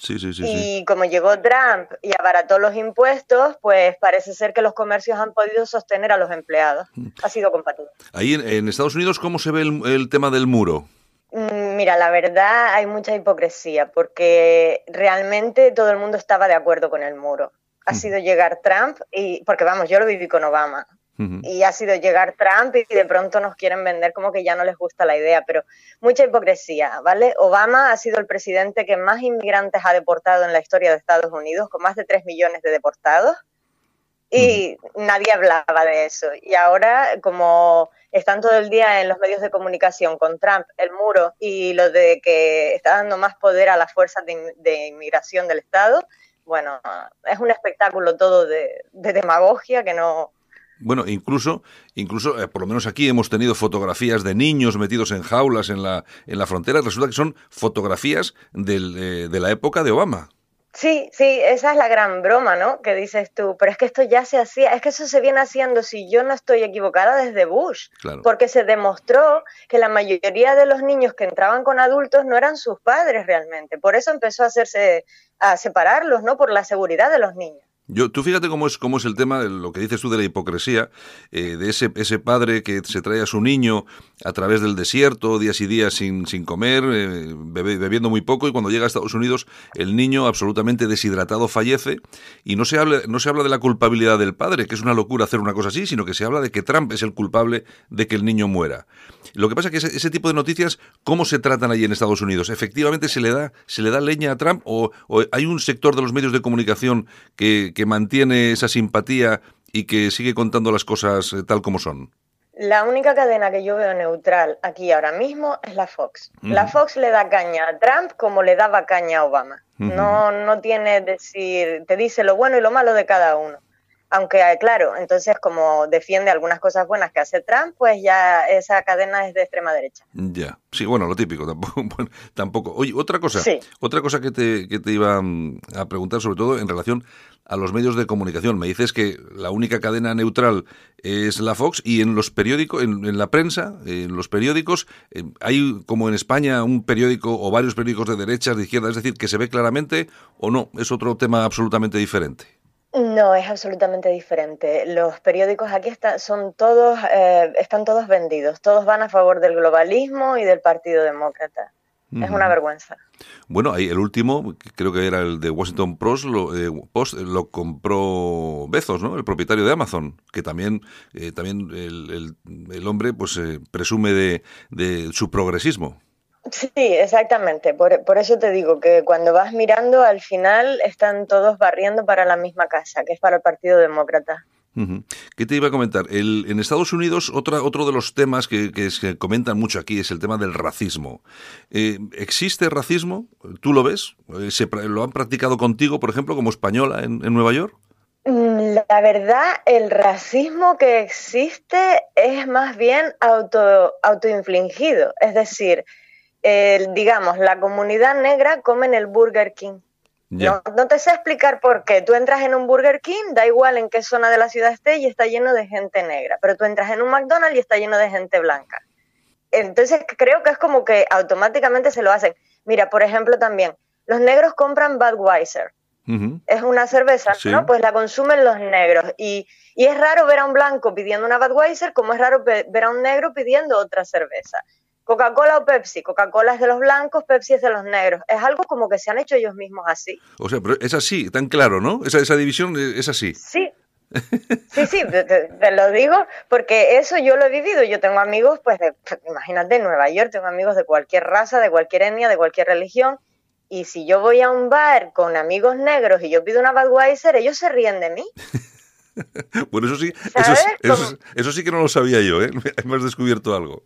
Sí, sí, sí, y como llegó Trump y abarató los impuestos, pues parece ser que los comercios han podido sostener a los empleados. Ha sido compatible. Ahí en, Estados Unidos, ¿cómo se ve el tema del muro? Mm, mira, la verdad hay mucha hipocresía porque realmente todo el mundo estaba de acuerdo con el muro. Ha sido llegar Trump y, porque vamos, yo lo viví con Obama. Y ha sido llegar Trump y de pronto nos quieren vender como que ya no les gusta la idea, pero mucha hipocresía, ¿vale? Obama ha sido el presidente que más inmigrantes ha deportado en la historia de Estados Unidos, con más de 3 millones de deportados y nadie hablaba de eso. Y ahora, como están todo el día en los medios de comunicación con Trump, el muro y lo de que está dando más poder a las fuerzas de, inmigración del Estado, bueno, es un espectáculo todo de, demagogia que no, bueno, incluso, incluso eh, por lo menos aquí hemos tenido fotografías de niños metidos en jaulas en la, en la frontera. Resulta que son fotografías eh, de la época de Obama. Sí, sí, esa es la gran broma, ¿no? Que dices tú, pero es que esto ya se hacía, es que eso se viene haciendo, si yo no estoy equivocada, desde Bush, porque se demostró que la mayoría de los niños que entraban con adultos no eran sus padres realmente, por eso empezó a hacerse, a separarlos, ¿no? Por la seguridad de los niños. Tú fíjate cómo es, cómo es el tema, de lo que dices tú de la hipocresía, eh, de ese, ese padre que se trae a su niño a través del desierto, días y días sin, sin comer, eh, bebiendo muy poco, y cuando llega a Estados Unidos el niño absolutamente deshidratado fallece, y no se, habla, no se habla de la culpabilidad del padre, que es una locura hacer una cosa así, sino que se habla de que Trump es el culpable de que el niño muera. Lo que pasa es que ese, tipo de noticias, ¿cómo se tratan allí en Estados Unidos? ¿Efectivamente se le da, se le da leña a Trump o, o hay un sector de los medios de comunicación que que mantiene esa simpatía y que sigue contando las cosas eh, tal como son? La única cadena que yo veo neutral aquí ahora mismo es la Fox. La Fox le da caña a Trump como le daba caña a Obama. No, no tiene decir, te dice lo bueno y lo malo de cada uno. Aunque, claro, entonces como defiende algunas cosas buenas que hace Trump, pues ya esa cadena es de extrema derecha. Ya, sí, bueno, lo típico, tampoco. tampoco. Oye, otra cosa, otra cosa que te, que te iba mm, a preguntar, sobre todo en relación a los medios de comunicación. Me dices que la única cadena neutral es la Fox y en los periódicos, en, la prensa, en los periódicos, eh, hay como en España un periódico o varios periódicos de derechas, de izquierda, es decir, que se ve claramente o no, es otro tema absolutamente diferente. No, es absolutamente diferente. Los periódicos aquí están, son todos, eh, están todos vendidos. Todos van a favor del globalismo y del Partido Demócrata. Es una vergüenza. Bueno, ahí el último, creo que era el de Washington Post, lo, eh, Post, lo compró Bezos, ¿no? El propietario de Amazon, que también, eh, también el, el, hombre pues presume de, de su progresismo. Sí, exactamente. Por, eso te digo que cuando vas mirando, al final están todos barriendo para la misma casa, que es para el Partido Demócrata. ¿Qué te iba a comentar? El, en Estados Unidos, otra, otro de los temas que, que, se comentan mucho aquí es el tema del racismo. Eh, ¿Existe racismo? ¿Tú lo ves? Eh, ¿Se, ¿Lo han practicado contigo, por ejemplo, como española en, en Nueva York? Mm, la verdad, el racismo que existe es más bien auto, autoinfligido. Es decir, digamos, la comunidad negra come en el Burger King. No, te sé explicar por qué. Tú entras en un Burger King, da igual en qué zona de la ciudad esté y está lleno de gente negra, pero tú entras en un McDonald's y está lleno de gente blanca. Entonces creo que es como que automáticamente se lo hacen. Mira, por ejemplo, también, los negros compran Budweiser. Es una cerveza, ¿no? Pues la consumen los negros. Y, y es raro ver a un blanco pidiendo una Budweiser, como es raro ver a un negro pidiendo otra cerveza. Coca-Cola o Pepsi. Coca-Cola es de los blancos, Pepsi es de los negros. Es algo como que se han hecho ellos mismos así. O sea, pero es así, tan claro, ¿no? Esa, esa división es así. Sí. Sí, sí, te, lo digo porque eso yo lo he vivido. Yo tengo amigos, pues, de, imagínate, en Nueva York, tengo amigos de cualquier raza, de cualquier etnia, de cualquier religión. Y si yo voy a un bar con amigos negros y yo pido una Budweiser, ellos se ríen de mí. bueno, eso sí, eso, sí que no lo sabía yo, ¿eh? Me has descubierto algo.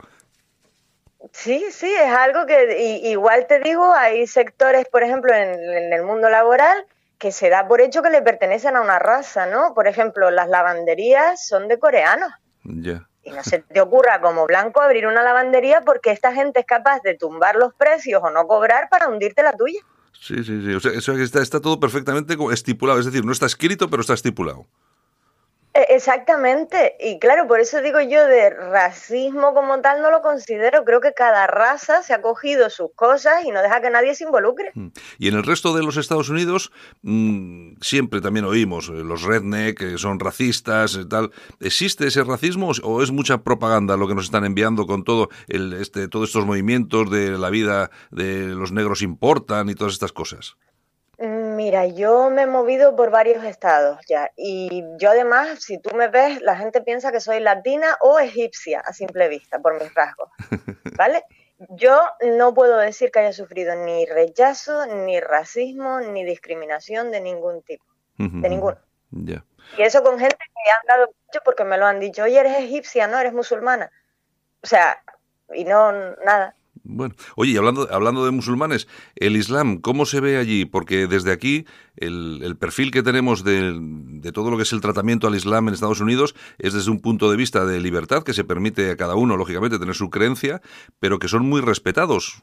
Sí, sí, es algo que igual te digo, hay sectores, por ejemplo, en, el mundo laboral que se da por hecho que le pertenecen a una raza, ¿no? Por ejemplo, las lavanderías son de coreanos. Ya. Y no se te ocurra como blanco abrir una lavandería porque esta gente es capaz de tumbar los precios o no cobrar para hundirte la tuya. Sí, sí, sí. O sea, eso está, está todo perfectamente estipulado. Es decir, no está escrito, pero está estipulado. E, exactamente, y claro, por eso digo yo de racismo como tal no lo considero, creo que cada raza se ha cogido sus cosas y no deja que nadie se involucre. Mm. Y en el resto de los Estados Unidos mm, siempre también oímos eh, los redneck que son racistas y tal. ¿Existe ese racismo o es mucha propaganda lo que nos están enviando con todo el, este, todos estos movimientos de la vida de los negros importan y todas estas cosas? Mira, yo me he movido por varios estados ya y yo además, si tú me ves, la gente piensa que soy latina o egipcia a simple vista por mis rasgos, ¿vale? Yo no puedo decir que haya sufrido ni rechazo, ni racismo, ni discriminación de ningún tipo, de ninguno. Y eso con gente que han dado mucho porque me lo han dicho, oye, eres egipcia, no eres musulmana. O sea, y no, nada. Bueno, oye, hablando, hablando de musulmanes, el Islam, ¿cómo se ve allí? Porque desde aquí el, perfil que tenemos de, de, todo lo que es el tratamiento al Islam en Estados Unidos es desde un punto de vista de libertad, que se permite a cada uno, lógicamente, tener su creencia, pero que son muy respetados,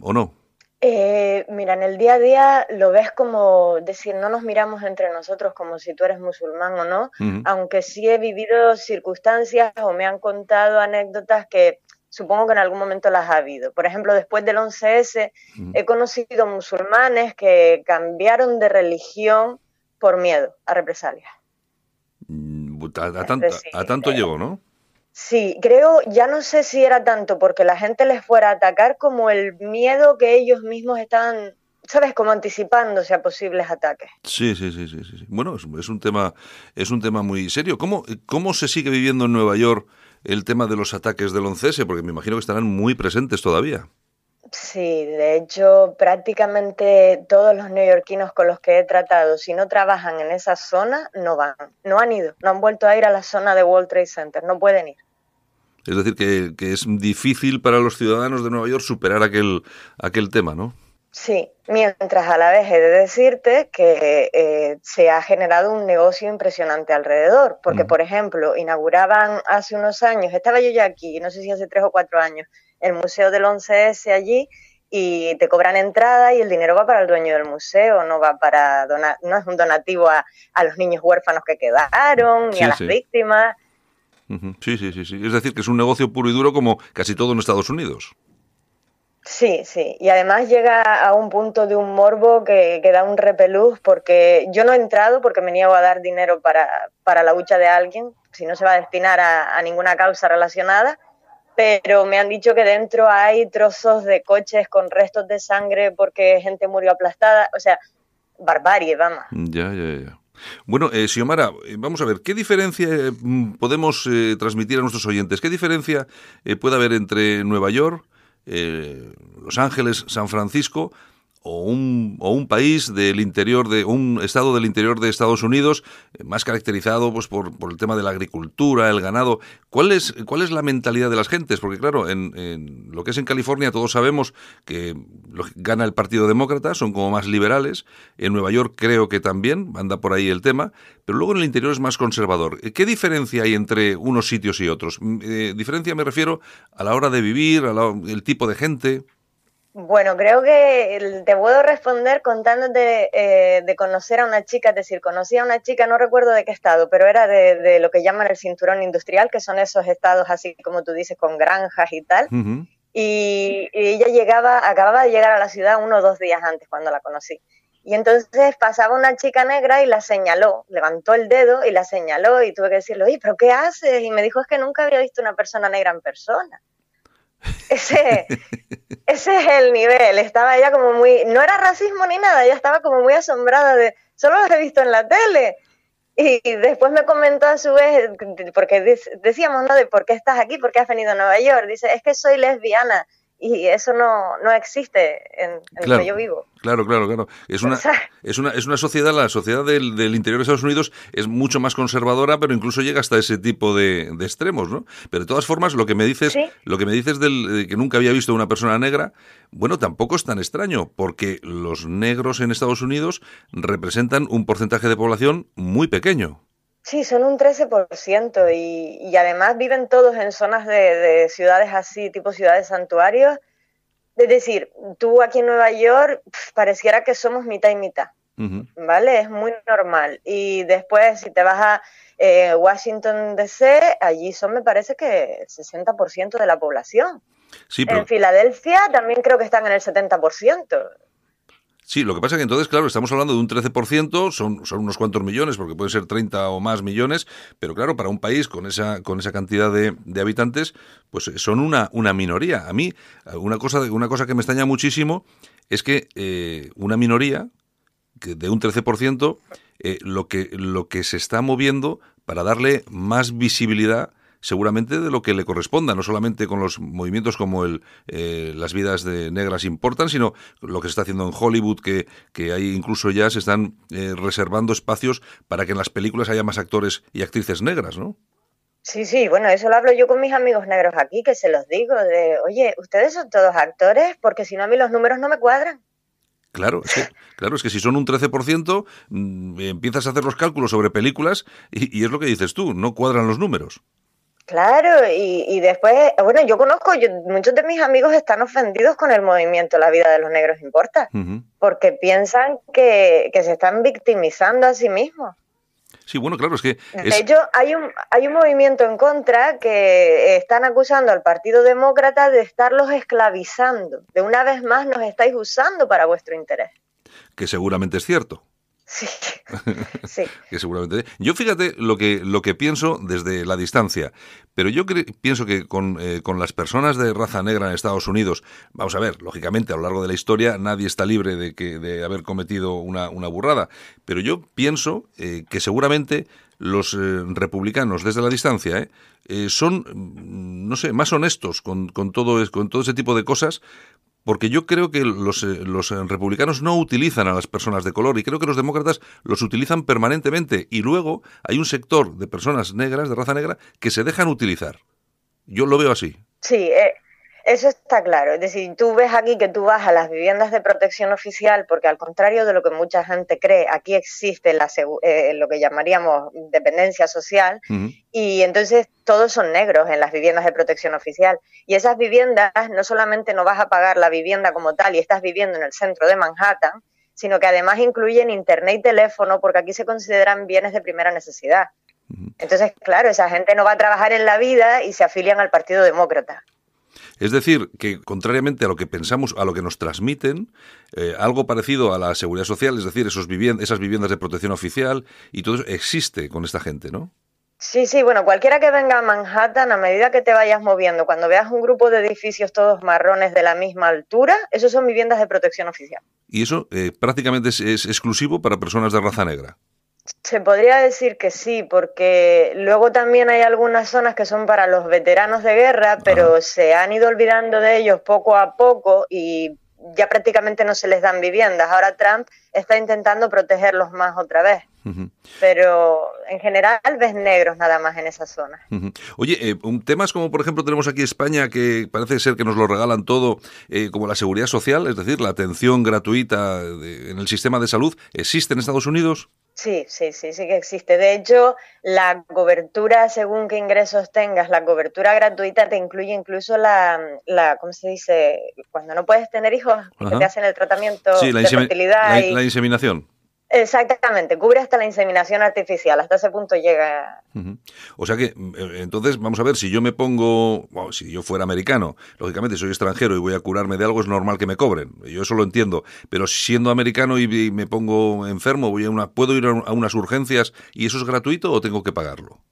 ¿o no? Eh, mira, en el día a día lo ves como decir, no nos miramos entre nosotros como si tú eres musulmán o no, aunque sí he vivido circunstancias o me han contado anécdotas que supongo que en algún momento las ha habido. Por ejemplo, después del 11S he conocido musulmanes que cambiaron de religión por miedo a represalias. Mm, a, tanto, llegó, ¿no? Sí, creo, ya no sé si era tanto porque la gente les fuera a atacar como el miedo que ellos mismos estaban, ¿sabes? Como anticipándose a posibles ataques. Sí, sí, sí, sí. sí. Bueno, es, un tema, es un tema muy serio. ¿Cómo, ¿Cómo se sigue viviendo en Nueva York el tema de los ataques del 11S? Porque me imagino que estarán muy presentes todavía. Sí, de hecho, prácticamente todos los neoyorquinos con los que he tratado, si no trabajan en esa zona, no van. No han ido, no han vuelto a ir a la zona de World Trade Center, no pueden ir. Es decir, que, que es difícil para los ciudadanos de Nueva York superar aquel, aquel tema, ¿no? Sí, mientras a la vez he de decirte que eh, se ha generado un negocio impresionante alrededor, porque por ejemplo, inauguraban hace unos años, estaba yo ya aquí, no sé si hace tres o cuatro años, el Museo del 11S allí y te cobran entrada y el dinero va para el dueño del museo, no va para donar, no es un donativo a, los niños huérfanos que quedaron, ni a las víctimas. Sí, sí, sí, sí. Es decir, que es un negocio puro y duro como casi todo en Estados Unidos. Sí, sí, y además llega a un punto de un morbo que, que, da un repelús porque yo no he entrado porque me niego a dar dinero para, para la hucha de alguien, si no se va a destinar a, ninguna causa relacionada, pero me han dicho que dentro hay trozos de coches con restos de sangre porque gente murió aplastada, o sea, barbarie, vamos. Ya, ya, ya. Bueno, eh, Xiomara, eh, vamos a ver, ¿qué diferencia eh, podemos eh, transmitir a nuestros oyentes? ¿Qué diferencia puede haber entre Nueva York, eh, Los Ángeles, San Francisco, o un, país del interior de un estado del interior de Estados Unidos eh, más caracterizado pues por, el tema de la agricultura, el ganado. ¿Cuál es, cuál es la mentalidad de las gentes? Porque claro, en, lo que es en California todos sabemos que gana el Partido Demócrata, son como más liberales. En Nueva York creo que también anda por ahí el tema, pero luego en el interior es más conservador. ¿Qué diferencia hay entre unos sitios y otros? Mm, eh, diferencia me refiero a la hora de vivir, al tipo de gente. Bueno, creo que te puedo responder contándote eh, de conocer a una chica, es decir, conocí a una chica, no recuerdo de qué estado, pero era de, lo que llaman el cinturón industrial, que son esos estados así como tú dices, con granjas y tal. y, ella llegaba, acababa de llegar a la ciudad uno o dos días antes cuando la conocí. Y entonces pasaba una chica negra y la señaló, levantó el dedo y la señaló y tuve que decirle, oye, ¿pero qué haces? Y me dijo, es que nunca había visto una persona negra en persona. Ese, ese es el nivel. Estaba ella como muy. No era racismo ni nada, ella estaba como muy asombrada de. Solo lo he visto en la tele. Y después me comentó a su vez, porque decíamos, ¿no? De por qué estás aquí, por qué has venido a Nueva York. Dice, es que soy lesbiana y eso no, no existe en, en lo que yo vivo. Claro, claro, claro. Es una, es una, es una sociedad, la sociedad del, del, interior de Estados Unidos es mucho más conservadora, pero incluso llega hasta ese tipo de, de extremos, ¿no? Pero de todas formas, lo que me dices, lo que me dices del, de que nunca había visto una persona negra, bueno, tampoco es tan extraño, porque los negros en Estados Unidos representan un porcentaje de población muy pequeño. Sí, son un 13% y, y además viven todos en zonas de, ciudades así, tipo ciudades santuarios. Es decir, tú aquí en Nueva York pareciera que somos mitad y mitad, ¿vale? Es muy normal. Y después, si te vas a eh, Washington DC, allí son, me parece que el 60% de la población. Sí, En Filadelfia también creo que están en el 70%. Sí, lo que pasa es que entonces, claro, estamos hablando de un 13%, son, son unos cuantos millones, porque pueden ser 30 o más millones, pero claro, para un país con esa, con esa cantidad de, habitantes, pues son una, una minoría. A mí, una cosa, una cosa que me extraña muchísimo es que eh, una minoría de un 13%, eh, lo, que, lo que se está moviendo para darle más visibilidad seguramente de lo que le corresponda, no solamente con los movimientos como el eh, las vidas de negras importan, sino lo que se está haciendo en Hollywood, que, que hay incluso ya se están eh, reservando espacios para que en las películas haya más actores y actrices negras, ¿no? Sí, sí, bueno, eso lo hablo yo con mis amigos negros aquí, que se los digo, de, oye, ustedes son todos actores, porque si no a mí los números no me cuadran. Claro, es que, claro, es que si son un 13%, mm, empiezas a hacer los cálculos sobre películas y, y, es lo que dices tú, no cuadran los números. Claro, y, después, bueno, yo conozco, muchos de mis amigos están ofendidos con el movimiento La vida de los negros importa, porque piensan que, se están victimizando a sí mismos. Sí, bueno, claro, es que... De hecho, hay un, hay un movimiento en contra que están acusando al Partido Demócrata de estarlos esclavizando. De una vez más nos estáis usando para vuestro interés. Que seguramente es cierto. Sí, sí. que seguramente. Yo fíjate lo que, lo que pienso desde la distancia, pero yo pienso que con, eh, con, las personas de raza negra en Estados Unidos, vamos a ver, lógicamente a lo largo de la historia nadie está libre de, que, de haber cometido una, una burrada, pero yo pienso eh, que seguramente los eh, republicanos desde la distancia son, mm, no sé, más honestos con, con, todo, con todo ese tipo de cosas porque yo creo que los, eh, los, eh, republicanos no utilizan a las personas de color y creo que los demócratas los utilizan permanentemente y luego hay un sector de personas negras, de raza negra, que se dejan utilizar. Yo lo veo así. Sí, eh, eso está claro. Es decir, tú ves aquí que tú vas a las viviendas de protección oficial, porque al contrario de lo que mucha gente cree, aquí existe la, eh, lo que llamaríamos dependencia social, y entonces todos son negros en las viviendas de protección oficial. Y esas viviendas no solamente no vas a pagar la vivienda como tal y estás viviendo en el centro de Manhattan, sino que además incluyen internet y teléfono, porque aquí se consideran bienes de primera necesidad. Entonces, claro, esa gente no va a trabajar en la vida y se afilian al Partido Demócrata. Es decir, que contrariamente a lo que pensamos, a lo que nos transmiten, eh, algo parecido a la seguridad social, es decir, esos esas viviendas de protección oficial y todo eso existe con esta gente, ¿no? Sí, sí, bueno, cualquiera que venga a Manhattan, a medida que te vayas moviendo, cuando veas un grupo de edificios todos marrones de la misma altura, esos son viviendas de protección oficial. ¿Y eso eh, prácticamente es exclusivo para personas de raza negra? Se podría decir que sí, porque luego también hay algunas zonas que son para los veteranos de guerra, pero se han ido olvidando de ellos poco a poco y ya prácticamente no se les dan viviendas. Ahora Trump está intentando protegerlos más otra vez. Pero en general ves negros nada más en esa zona. Oye, eh, temas como por ejemplo tenemos aquí España que parece ser que nos lo regalan todo, eh, como la seguridad social, es decir, la atención gratuita en el sistema de salud, ¿existe en Estados Unidos? Sí, sí, sí, sí que existe. De hecho, la cobertura, según qué ingresos tengas, la cobertura gratuita te incluye incluso la, la ¿cómo se dice? Cuando no puedes tener hijos, que te hacen el tratamiento de fertilidad. la inseminación. Exactamente, cubre hasta la inseminación artificial, hasta ese punto llega. O sea que, eh, entonces, vamos a ver, si yo me pongo, si yo fuera americano, lógicamente soy extranjero y voy a curarme de algo, es normal que me cobren, yo eso lo entiendo, pero siendo americano y, me pongo enfermo, voy a una, ¿puedo ir a unas urgencias y eso es gratuito o tengo que pagarlo?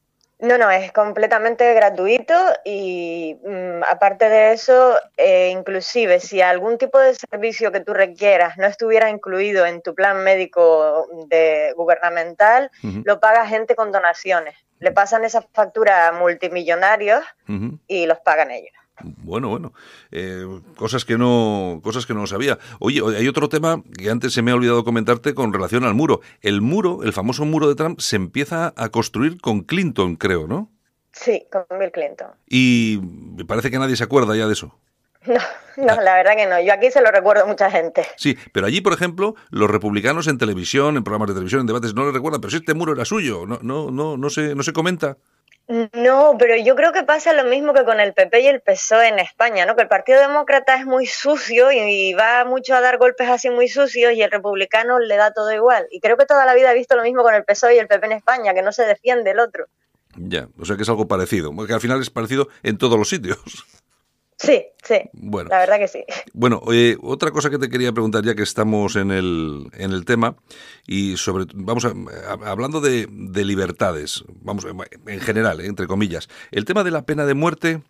No, no, es completamente gratuito y mm, aparte de eso, eh, inclusive si algún tipo de servicio que tú requieras no estuviera incluido en tu plan médico de, gubernamental, lo paga gente con donaciones. Le pasan esa factura a multimillonarios y los pagan ellos. Bueno, bueno, eh, cosas que no, cosas que no sabía. Oye, hay otro tema que antes se me ha olvidado comentarte con relación al muro. El muro, el famoso muro de Trump, se empieza a construir con Clinton, creo, ¿no? Sí, con Bill Clinton. Y me parece que nadie se acuerda ya de eso. No, No, la verdad que no. Yo aquí se lo recuerdo a mucha gente. Sí, pero allí, por ejemplo, los republicanos en televisión, en programas de televisión, en debates, no les recuerdan, pero si este muro era suyo, no, no, no, no se, no se comenta. No, pero yo creo que pasa lo mismo que con el PP y el PSOE en España, ¿no? Que el Partido Demócrata es muy sucio y va mucho a dar golpes así muy sucios y el republicano le da todo igual. Y creo que toda la vida he visto lo mismo con el PSOE y el PP en España, que no se defiende el otro. Ya, o sea que es algo parecido, porque al final es parecido en todos los sitios. Sí, sí. Bueno, la verdad que sí. Bueno, otra cosa que te quería preguntar ya que estamos en el, en el tema y sobre, vamos a, hablando de, libertades, vamos, en general, eh, entre comillas, el tema de la pena de muerte,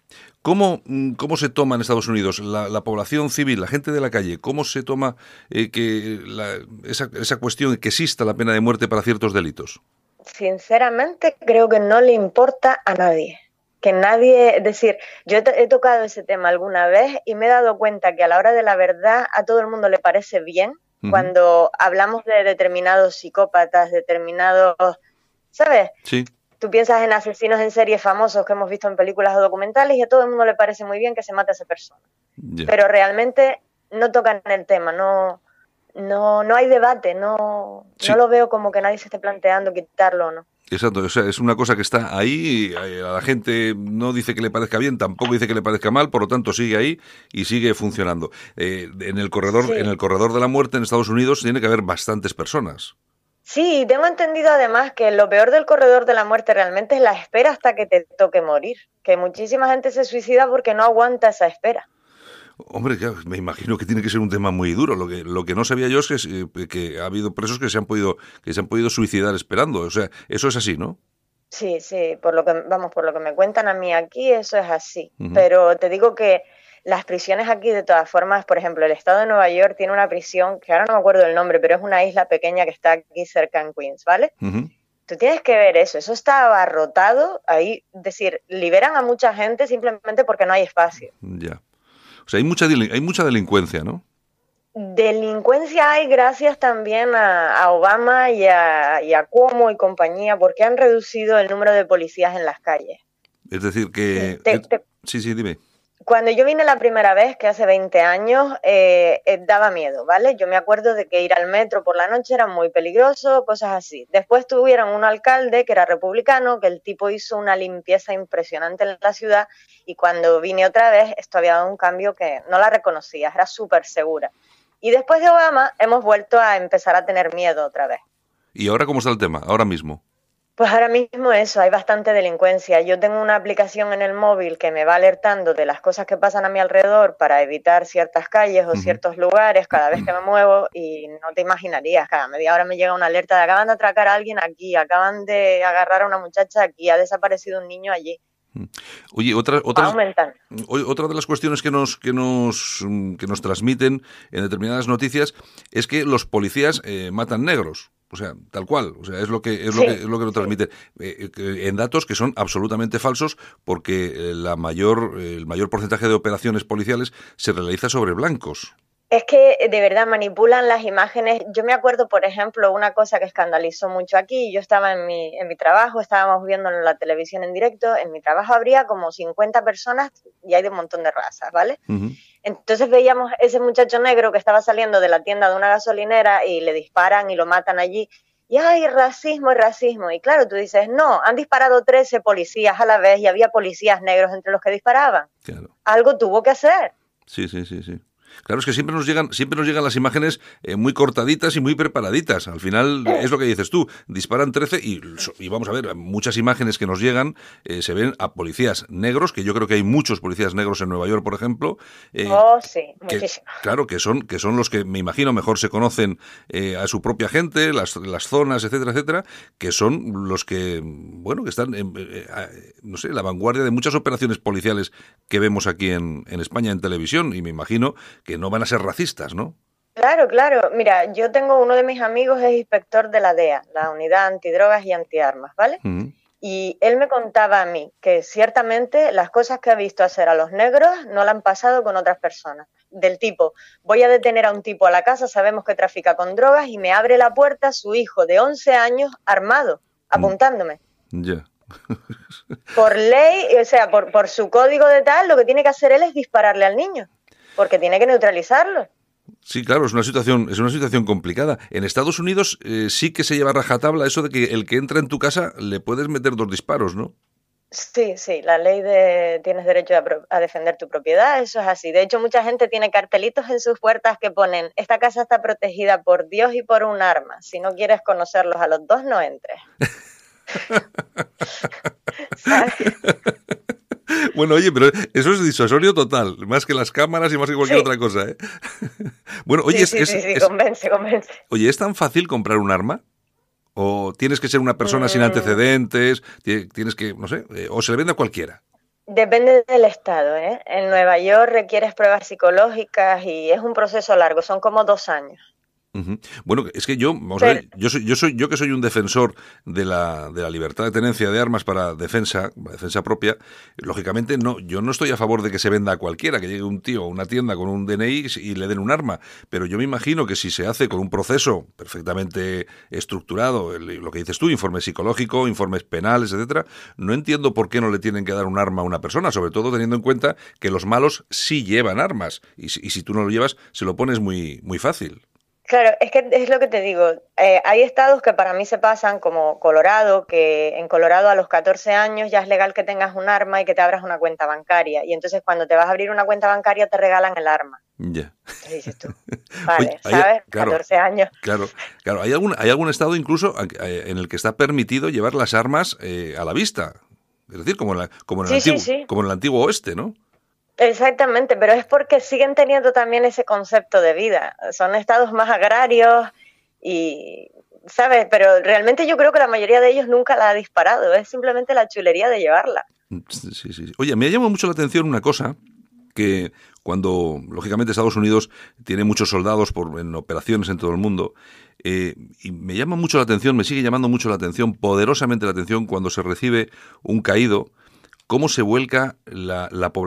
¿cómo, cómo se toma en Estados Unidos la, población civil, la gente de la calle, cómo se toma eh, que esa, esa cuestión que exista la pena de muerte para ciertos delitos? Sinceramente, creo que no le importa a nadie que nadie, es decir, yo he, tocado ese tema alguna vez y me he dado cuenta que a la hora de la verdad a todo el mundo le parece bien cuando hablamos de determinados psicópatas, determinados, ¿sabes? Sí. Tú piensas en asesinos en serie famosos que hemos visto en películas o documentales y a todo el mundo le parece muy bien que se mate a esa persona. Pero realmente no tocan el tema, no, no, no hay debate, no, no lo veo como que nadie se esté planteando quitarlo o no. Exacto, o sea, es una cosa que está ahí, eh, a la gente no dice que le parezca bien, tampoco dice que le parezca mal, por lo tanto sigue ahí y sigue funcionando. Eh, en el corredor, en el corredor de la muerte en Estados Unidos tiene que haber bastantes personas. Sí, tengo entendido además que lo peor del corredor de la muerte realmente es la espera hasta que te toque morir, que muchísima gente se suicida porque no aguanta esa espera. Hombre, me imagino que tiene que ser un tema muy duro. Lo que, lo que no sabía yo es que, que, ha habido presos que se han podido que se han podido suicidar esperando. O sea, eso es así, ¿no? Sí, sí. Por lo que vamos, por lo que me cuentan a mí aquí, eso es así. Pero te digo que las prisiones aquí, de todas formas, por ejemplo, el estado de Nueva York tiene una prisión que ahora no me acuerdo el nombre, pero es una isla pequeña que está aquí cerca en Queens, ¿vale? Tú tienes que ver eso, eso está abarrotado, ahí, es decir, liberan a mucha gente simplemente porque no hay espacio. Ya. O sea, hay mucha, hay mucha delincuencia, ¿no? Delincuencia hay gracias también a, Obama y a, y a Cuomo y compañía, porque han reducido el número de policías en las calles. Es decir, que... sí, sí, dime. Cuando yo vine la primera vez, que hace 20 años, eh, eh, daba miedo, ¿vale? Yo me acuerdo de que ir al metro por la noche era muy peligroso, cosas así. Después tuvieron un alcalde que era republicano, que el tipo hizo una limpieza impresionante en la ciudad y cuando vine otra vez, esto había dado un cambio que no la reconocía, era súper segura. Y después de Obama hemos vuelto a empezar a tener miedo otra vez. ¿Y ahora cómo está el tema? Ahora mismo. Pues ahora mismo eso, hay bastante delincuencia. Yo tengo una aplicación en el móvil que me va alertando de las cosas que pasan a mi alrededor para evitar ciertas calles o ciertos lugares cada vez que me muevo y no te imaginarías, cada media hora me llega una alerta de acaban de atracar a alguien aquí, acaban de agarrar a una muchacha aquí, ha desaparecido un niño allí. Oye, otra, otra, otra de las cuestiones que nos, que, nos, que nos transmiten en determinadas noticias es que los policías eh, matan negros. O sea, tal cual, o sea, es lo que es lo que es lo que nos transmite eh, eh, en datos que son absolutamente falsos porque la mayor el mayor porcentaje de operaciones policiales se realiza sobre blancos. Es que de verdad manipulan las imágenes. Yo me acuerdo, por ejemplo, una cosa que escandalizó mucho aquí. Yo estaba en mi, en mi trabajo, estábamos viendo en la televisión en directo. En mi trabajo habría como 50 personas y hay de un montón de razas, ¿vale? Entonces veíamos ese muchacho negro que estaba saliendo de la tienda de una gasolinera y le disparan y lo matan allí. Y hay racismo y racismo. Y claro, tú dices, no, han disparado 13 policías a la vez y había policías negros entre los que disparaban. Algo tuvo que hacer. Sí, sí, sí, sí. Claro, es que siempre nos llegan, siempre nos llegan las imágenes eh, muy cortaditas y muy preparaditas. Al final es lo que dices tú, disparan 13 y, y vamos a ver, muchas imágenes que nos llegan eh, se ven a policías negros, que yo creo que hay muchos policías negros en Nueva York, por ejemplo. Eh, oh, sí, muchísimo. Claro, que son, que son los que me imagino mejor se conocen a su propia gente, las, las zonas, etcétera, etcétera, que son los que, bueno, que están, en, no sé, la vanguardia de muchas operaciones policiales que vemos aquí en, en España en televisión y me imagino que no van a ser racistas, ¿no? Claro, claro. Mira, yo tengo uno de mis amigos es inspector de la DEA, la Unidad Antidrogas y Antiarmas, ¿vale? Y él me contaba a mí que ciertamente las cosas que ha visto hacer a los negros no la han pasado con otras personas. Del tipo, voy a detener a un tipo a la casa, sabemos que trafica con drogas y me abre la puerta su hijo de 11 años armado, mm. apuntándome. Ya. por ley, o sea, por, por su código de tal, lo que tiene que hacer él es dispararle al niño. Porque tiene que neutralizarlo. Sí, claro, es una situación, es una situación complicada. En Estados Unidos eh, sí que se lleva rajatabla eso de que el que entra en tu casa le puedes meter dos disparos, ¿no? Sí, sí, la ley de tienes derecho a, defender tu propiedad, eso es así. De hecho, mucha gente tiene cartelitos en sus puertas que ponen, esta casa está protegida por Dios y por un arma. Si no quieres conocerlos a los dos, no entres. Bueno, oye, pero eso es disuasorio total, más que las cámaras y más que cualquier otra cosa, ¿eh? bueno, oye, sí, sí, sí, convence, convence. Oye, ¿es tan fácil comprar un arma? ¿O tienes que ser una persona sin mm. antecedentes? ¿Tienes que, no sé, eh, o se le vende a cualquiera? Depende del estado, ¿eh? En Nueva York requieres pruebas psicológicas y es un proceso largo, son como dos años. Bueno, es que yo, vamos a ver, yo soy, yo soy, yo que soy un defensor de la, de la libertad de tenencia de armas para defensa, defensa propia, lógicamente no, yo no estoy a favor de que se venda a cualquiera, que llegue un tío a una tienda con un DNI y le den un arma, pero yo me imagino que si se hace con un proceso perfectamente estructurado, lo que dices tú, informe psicológico, informes penales, etcétera, no entiendo por qué no le tienen que dar un arma a una persona, sobre todo teniendo en cuenta que los malos sí llevan armas y, y si tú no lo llevas se lo pones muy, muy fácil. Claro, es que es lo que te digo. Eh, hay estados que para mí se pasan, como Colorado, que en Colorado a los 14 años ya es legal que tengas un arma y que te abras una cuenta bancaria. Y entonces cuando te vas a abrir una cuenta bancaria te regalan el arma. Ya. dices tú? Vale, ¿sabes? 14 años. Claro, claro. ¿Hay algún, hay algún estado incluso eh, en el que está permitido llevar las armas eh, a la vista. Es decir, como en, como, en el antiguo, como en el antiguo oeste, ¿no? Exactamente, pero es porque siguen teniendo también ese concepto de vida. Son estados más agrarios y, ¿sabes? Pero realmente yo creo que la mayoría de ellos nunca la ha disparado, es simplemente la chulería de llevarla. Sí, sí. Oye, me ha llamado mucho la atención una cosa que cuando, lógicamente, Estados Unidos tiene muchos soldados por, en operaciones en todo el mundo, eh, y me llama mucho la atención, me sigue llamando mucho la atención, poderosamente la atención, cuando se recibe un caído, cómo se vuelca la población